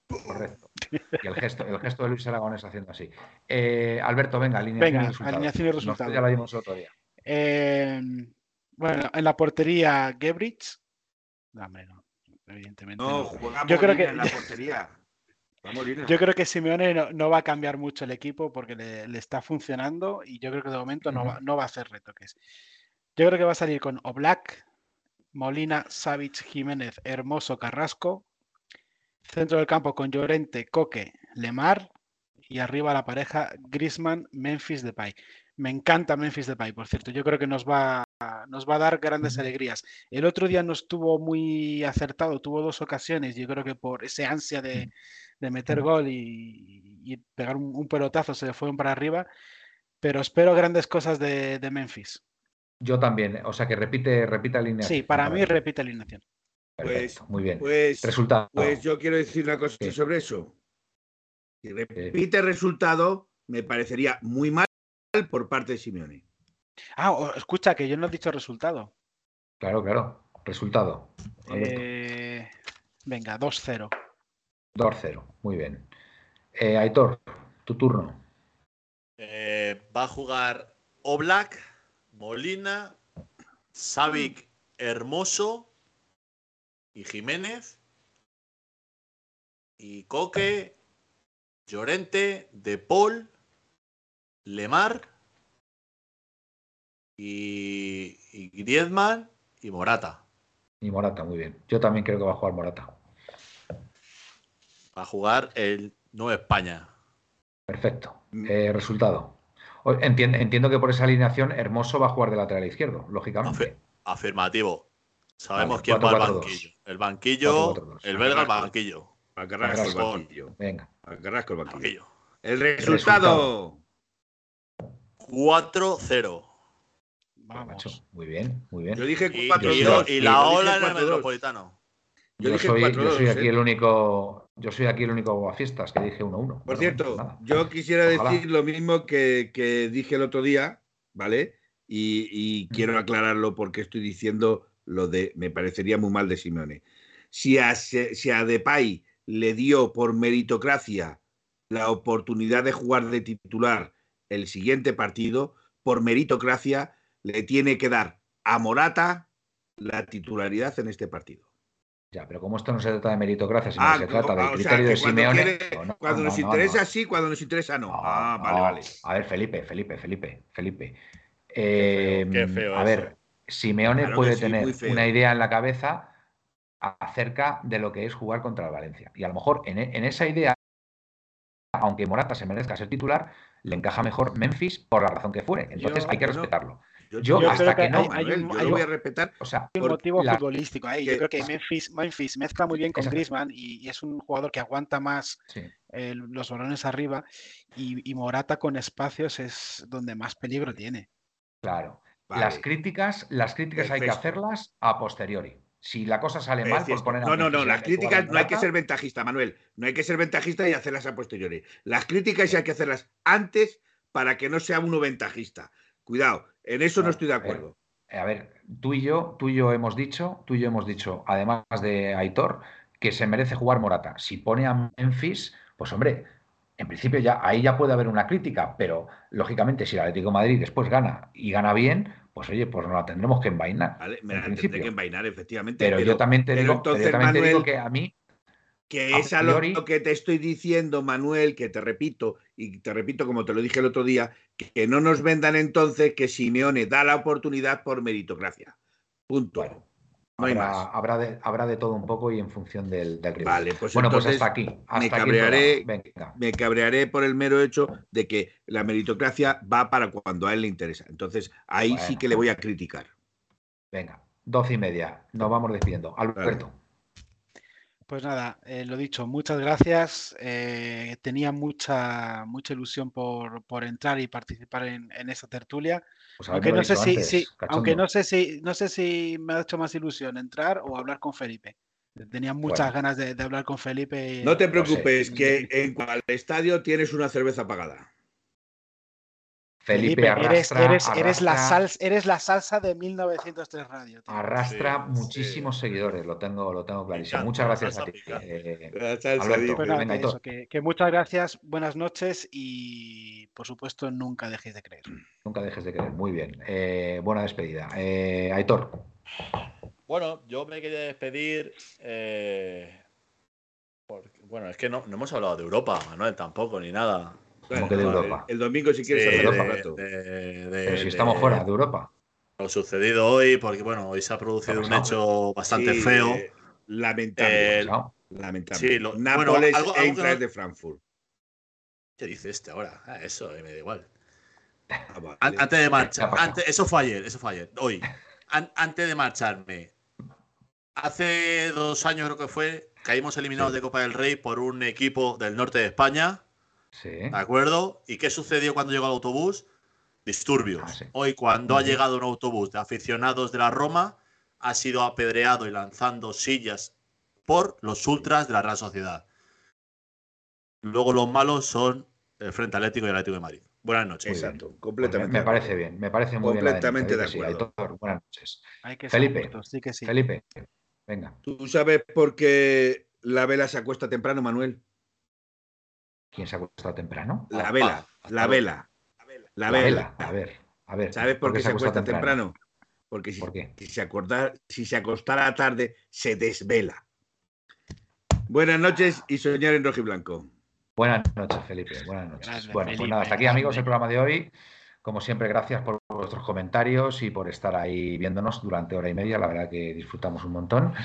Speaker 2: Correcto. Y el gesto, el gesto de Luis Aragonés haciendo así. Eh, Alberto, venga, alineación
Speaker 4: venga,
Speaker 2: y resultados.
Speaker 4: Alineación y resultados.
Speaker 2: ya la dimos otro día.
Speaker 4: Eh, bueno, en la portería, Gebrich. No, no, evidentemente.
Speaker 3: No, no. yo creo que en la portería.
Speaker 4: Yo creo que Simeone no, va a cambiar mucho el equipo porque le, está funcionando y yo creo que de momento no, va, no va a hacer retoques. Yo creo que va a salir con Oblak, Molina, Savic, Jiménez, Hermoso, Carrasco, Centro del campo con Llorente, Coque, Lemar y arriba la pareja Grisman, Memphis Depay. Me encanta Memphis Depay, por cierto. Yo creo que nos va, nos va a dar grandes alegrías. El otro día no estuvo muy acertado, tuvo dos ocasiones. Yo creo que por ese ansia de, meter gol y, pegar un, pelotazo se le fueron para arriba. Pero espero grandes cosas de, Memphis.
Speaker 2: Yo también, o sea que repite, repite alineación.
Speaker 4: Sí, para mí repite alineación.
Speaker 3: Pues,
Speaker 2: muy bien.
Speaker 3: Pues, resultado. Pues yo quiero decir una cosa sobre eso. Si repite resultado, me parecería muy mal por parte de Simeone.
Speaker 4: Ah, escucha, que yo no he dicho resultado.
Speaker 2: Claro, claro. Resultado.
Speaker 4: Eh, venga, 2-0.
Speaker 2: 2-0, muy bien. Eh, Aitor, tu turno.
Speaker 5: Eh, va a jugar Oblak, Molina, Savic, Hermoso, y Jiménez. y Coque, Llorente, De Paul, Lemar y, y Griezmann y Morata.
Speaker 2: Y Morata, muy bien. Yo también creo que va a jugar Morata.
Speaker 5: Va a jugar el Nuevo España.
Speaker 2: Perfecto. Mm. Eh, resultado. Entiendo, que por esa alineación Hermoso va a jugar de lateral izquierdo, lógicamente.
Speaker 5: afirmativo. Sabemos quién va al banquillo. El banquillo, el belga al banquillo.
Speaker 3: A Carrasco el banquillo. Venga. A Carrasco el banquillo. El resultado.
Speaker 5: 4-0.
Speaker 2: Vamos. Muy bien, muy bien.
Speaker 3: Yo dije 4-0.
Speaker 5: Y, la ola en el Metropolitano.
Speaker 2: Yo, soy, aquí el ¿eh? único, yo soy aquí el único a fiestas que dije 1-1.
Speaker 3: Por cierto, yo quisiera decir lo mismo que, dije el otro día, ¿vale? Y, quiero aclararlo porque estoy diciendo lo de me parecería muy mal de Simeone. Si a, si a Depay le dio por meritocracia la oportunidad de jugar de titular el siguiente partido, por meritocracia le tiene que dar a Morata la titularidad en este partido.
Speaker 2: Ya, pero como esto no se trata de meritocracia, sino que se trata del criterio de Simeone.
Speaker 3: cuando nos interesa sí, cuando nos interesa no. ah, vale, vale.
Speaker 2: A ver, Felipe, Felipe, Felipe, Felipe. Eh, a ver, Simeone puede tener una idea en la cabeza acerca de lo que es jugar contra el Valencia. Y a lo mejor en, en esa idea, aunque Morata se merezca ser titular, le encaja mejor Memphis por la razón que fuere. Entonces hay que respetarlo. Yo, hasta que, no,
Speaker 4: hay, un,
Speaker 3: voy a respetar.
Speaker 4: O sea, un motivo futbolístico ahí. yo creo que Memphis, Memphis mezcla muy bien con Griezmann y, es un jugador que aguanta más los balones arriba y, Morata con espacios es donde más peligro tiene.
Speaker 2: Claro. Las críticas, las críticas hay que hacerlas a posteriori. Si la cosa sale mal, pues poner
Speaker 3: No, no, no, las críticas no hay que ser ventajista, Manuel. No hay que ser ventajista y hacerlas a posteriori. Las críticas hay que hacerlas antes para que no sea uno ventajista. Cuidado, en eso no, estoy de acuerdo.
Speaker 2: A ver, tú y yo, tú y yo hemos dicho, tú y yo hemos dicho, además de Aitor, que se merece jugar Morata. Si pone a Memphis, pues hombre, en principio ya ahí ya puede haber una crítica, pero lógicamente si el Atlético de Madrid después gana y gana bien, pues oye, pues no la tendremos que envainar.
Speaker 3: Vale, me la tendré que envainar, efectivamente.
Speaker 2: Pero, yo también te digo, yo también te digo que a mí
Speaker 3: que es a lo que te estoy diciendo, Manuel, que te repito, y te repito como te lo dije el otro día, que no nos vendan entonces que Simeone da la oportunidad por meritocracia. Punto.
Speaker 2: No habrá, más. Habrá, de, habrá de todo un poco y en función del, del
Speaker 3: Vale, pues bueno, pues hasta aquí. me, cabrearé, me cabrearé por el mero hecho de que la meritocracia va para cuando a él le interesa. Entonces, ahí sí que le voy a criticar.
Speaker 2: Venga, doce y media. Nos vamos despidiendo. Alberto.
Speaker 4: Pues nada, eh, lo dicho, muchas gracias. Eh, tenía mucha, mucha ilusión por, entrar y participar en, en esta tertulia. Pues aunque no sé si, aunque no sé si, no sé si me ha hecho más ilusión entrar o hablar con Felipe. Tenía muchas ganas de, hablar con Felipe.
Speaker 3: No te preocupes, que en cual estadio tienes una cerveza pagada.
Speaker 2: Felipe, arrastra,
Speaker 4: eres, la salsa, eres la salsa de 1903 Radio.
Speaker 2: Arrastra muchísimos seguidores, lo tengo, lo tengo clarísimo. muchas gracias a ti. Eh,
Speaker 4: que, muchas gracias, buenas noches y por supuesto nunca dejéis de creer.
Speaker 2: Nunca dejes de creer, muy bien. Eh, buena despedida. Eh, Aitor.
Speaker 5: Bueno, yo me quería despedir. bueno, es que no, no hemos hablado de Europa, Manuel, tampoco, ni nada
Speaker 2: de Europa?
Speaker 3: El, domingo, si quieres, de,
Speaker 2: Europa, Pero si estamos fuera de Europa.
Speaker 5: Lo sucedido hoy, porque bueno, hoy se ha producido un hecho bastante feo.
Speaker 3: Lamentable. Eh, lamentable. Sí, Nápoles e de Frankfurt.
Speaker 5: ¿Qué dice este ahora? Ah, eso, me da igual. Ah, antes de marchar, eso fue ayer, eso fue ayer, hoy. antes de marcharme, hace dos años creo que fue, caímos eliminados de Copa del Rey por un equipo del norte de España ¿De acuerdo? ¿Y qué sucedió cuando llegó el autobús? Disturbios. Ah, Hoy, cuando ha llegado un autobús de aficionados de la Roma, ha sido apedreado y lanzando sillas por los ultras de la Real Sociedad. Luego los malos son el Frente Atlético y el Atlético de Madrid. Buenas noches.
Speaker 3: Exacto, pues completamente.
Speaker 2: me, parece bien, me parece muy
Speaker 3: completamente bien. Completamente de acuerdo.
Speaker 2: buenas noches. Felipe, sí que sí. Felipe, venga.
Speaker 3: ¿Tú sabes por qué la vela se acuesta temprano, Manuel?
Speaker 2: ¿Quién se ha acostado temprano?
Speaker 3: La vela, la vela. La vela.
Speaker 2: A ver, a ver.
Speaker 3: ¿Sabes por, qué se, acuesta temprano? Porque si, se acostara, si se acostara tarde, se desvela. Buenas noches y soñar en rojo y blanco.
Speaker 2: Buenas noches, Felipe. Buenas noches. bueno, pues nada, hasta aquí, amigos, el programa de hoy. Como siempre, gracias por vuestros comentarios y por estar ahí viéndonos durante hora y media. La verdad que disfrutamos un montón.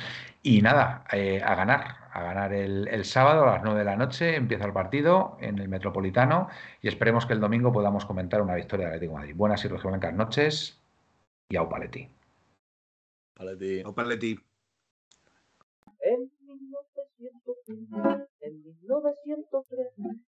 Speaker 2: Y nada, eh, a ganar, a ganar el, sábado a las 9 de la noche. Empieza el partido en el Metropolitano y esperemos que el domingo podamos comentar una victoria de Atlético de Madrid. Buenas y blancas noches y au paleti.
Speaker 5: Paleti.
Speaker 3: Au paleti.
Speaker 1: En 1903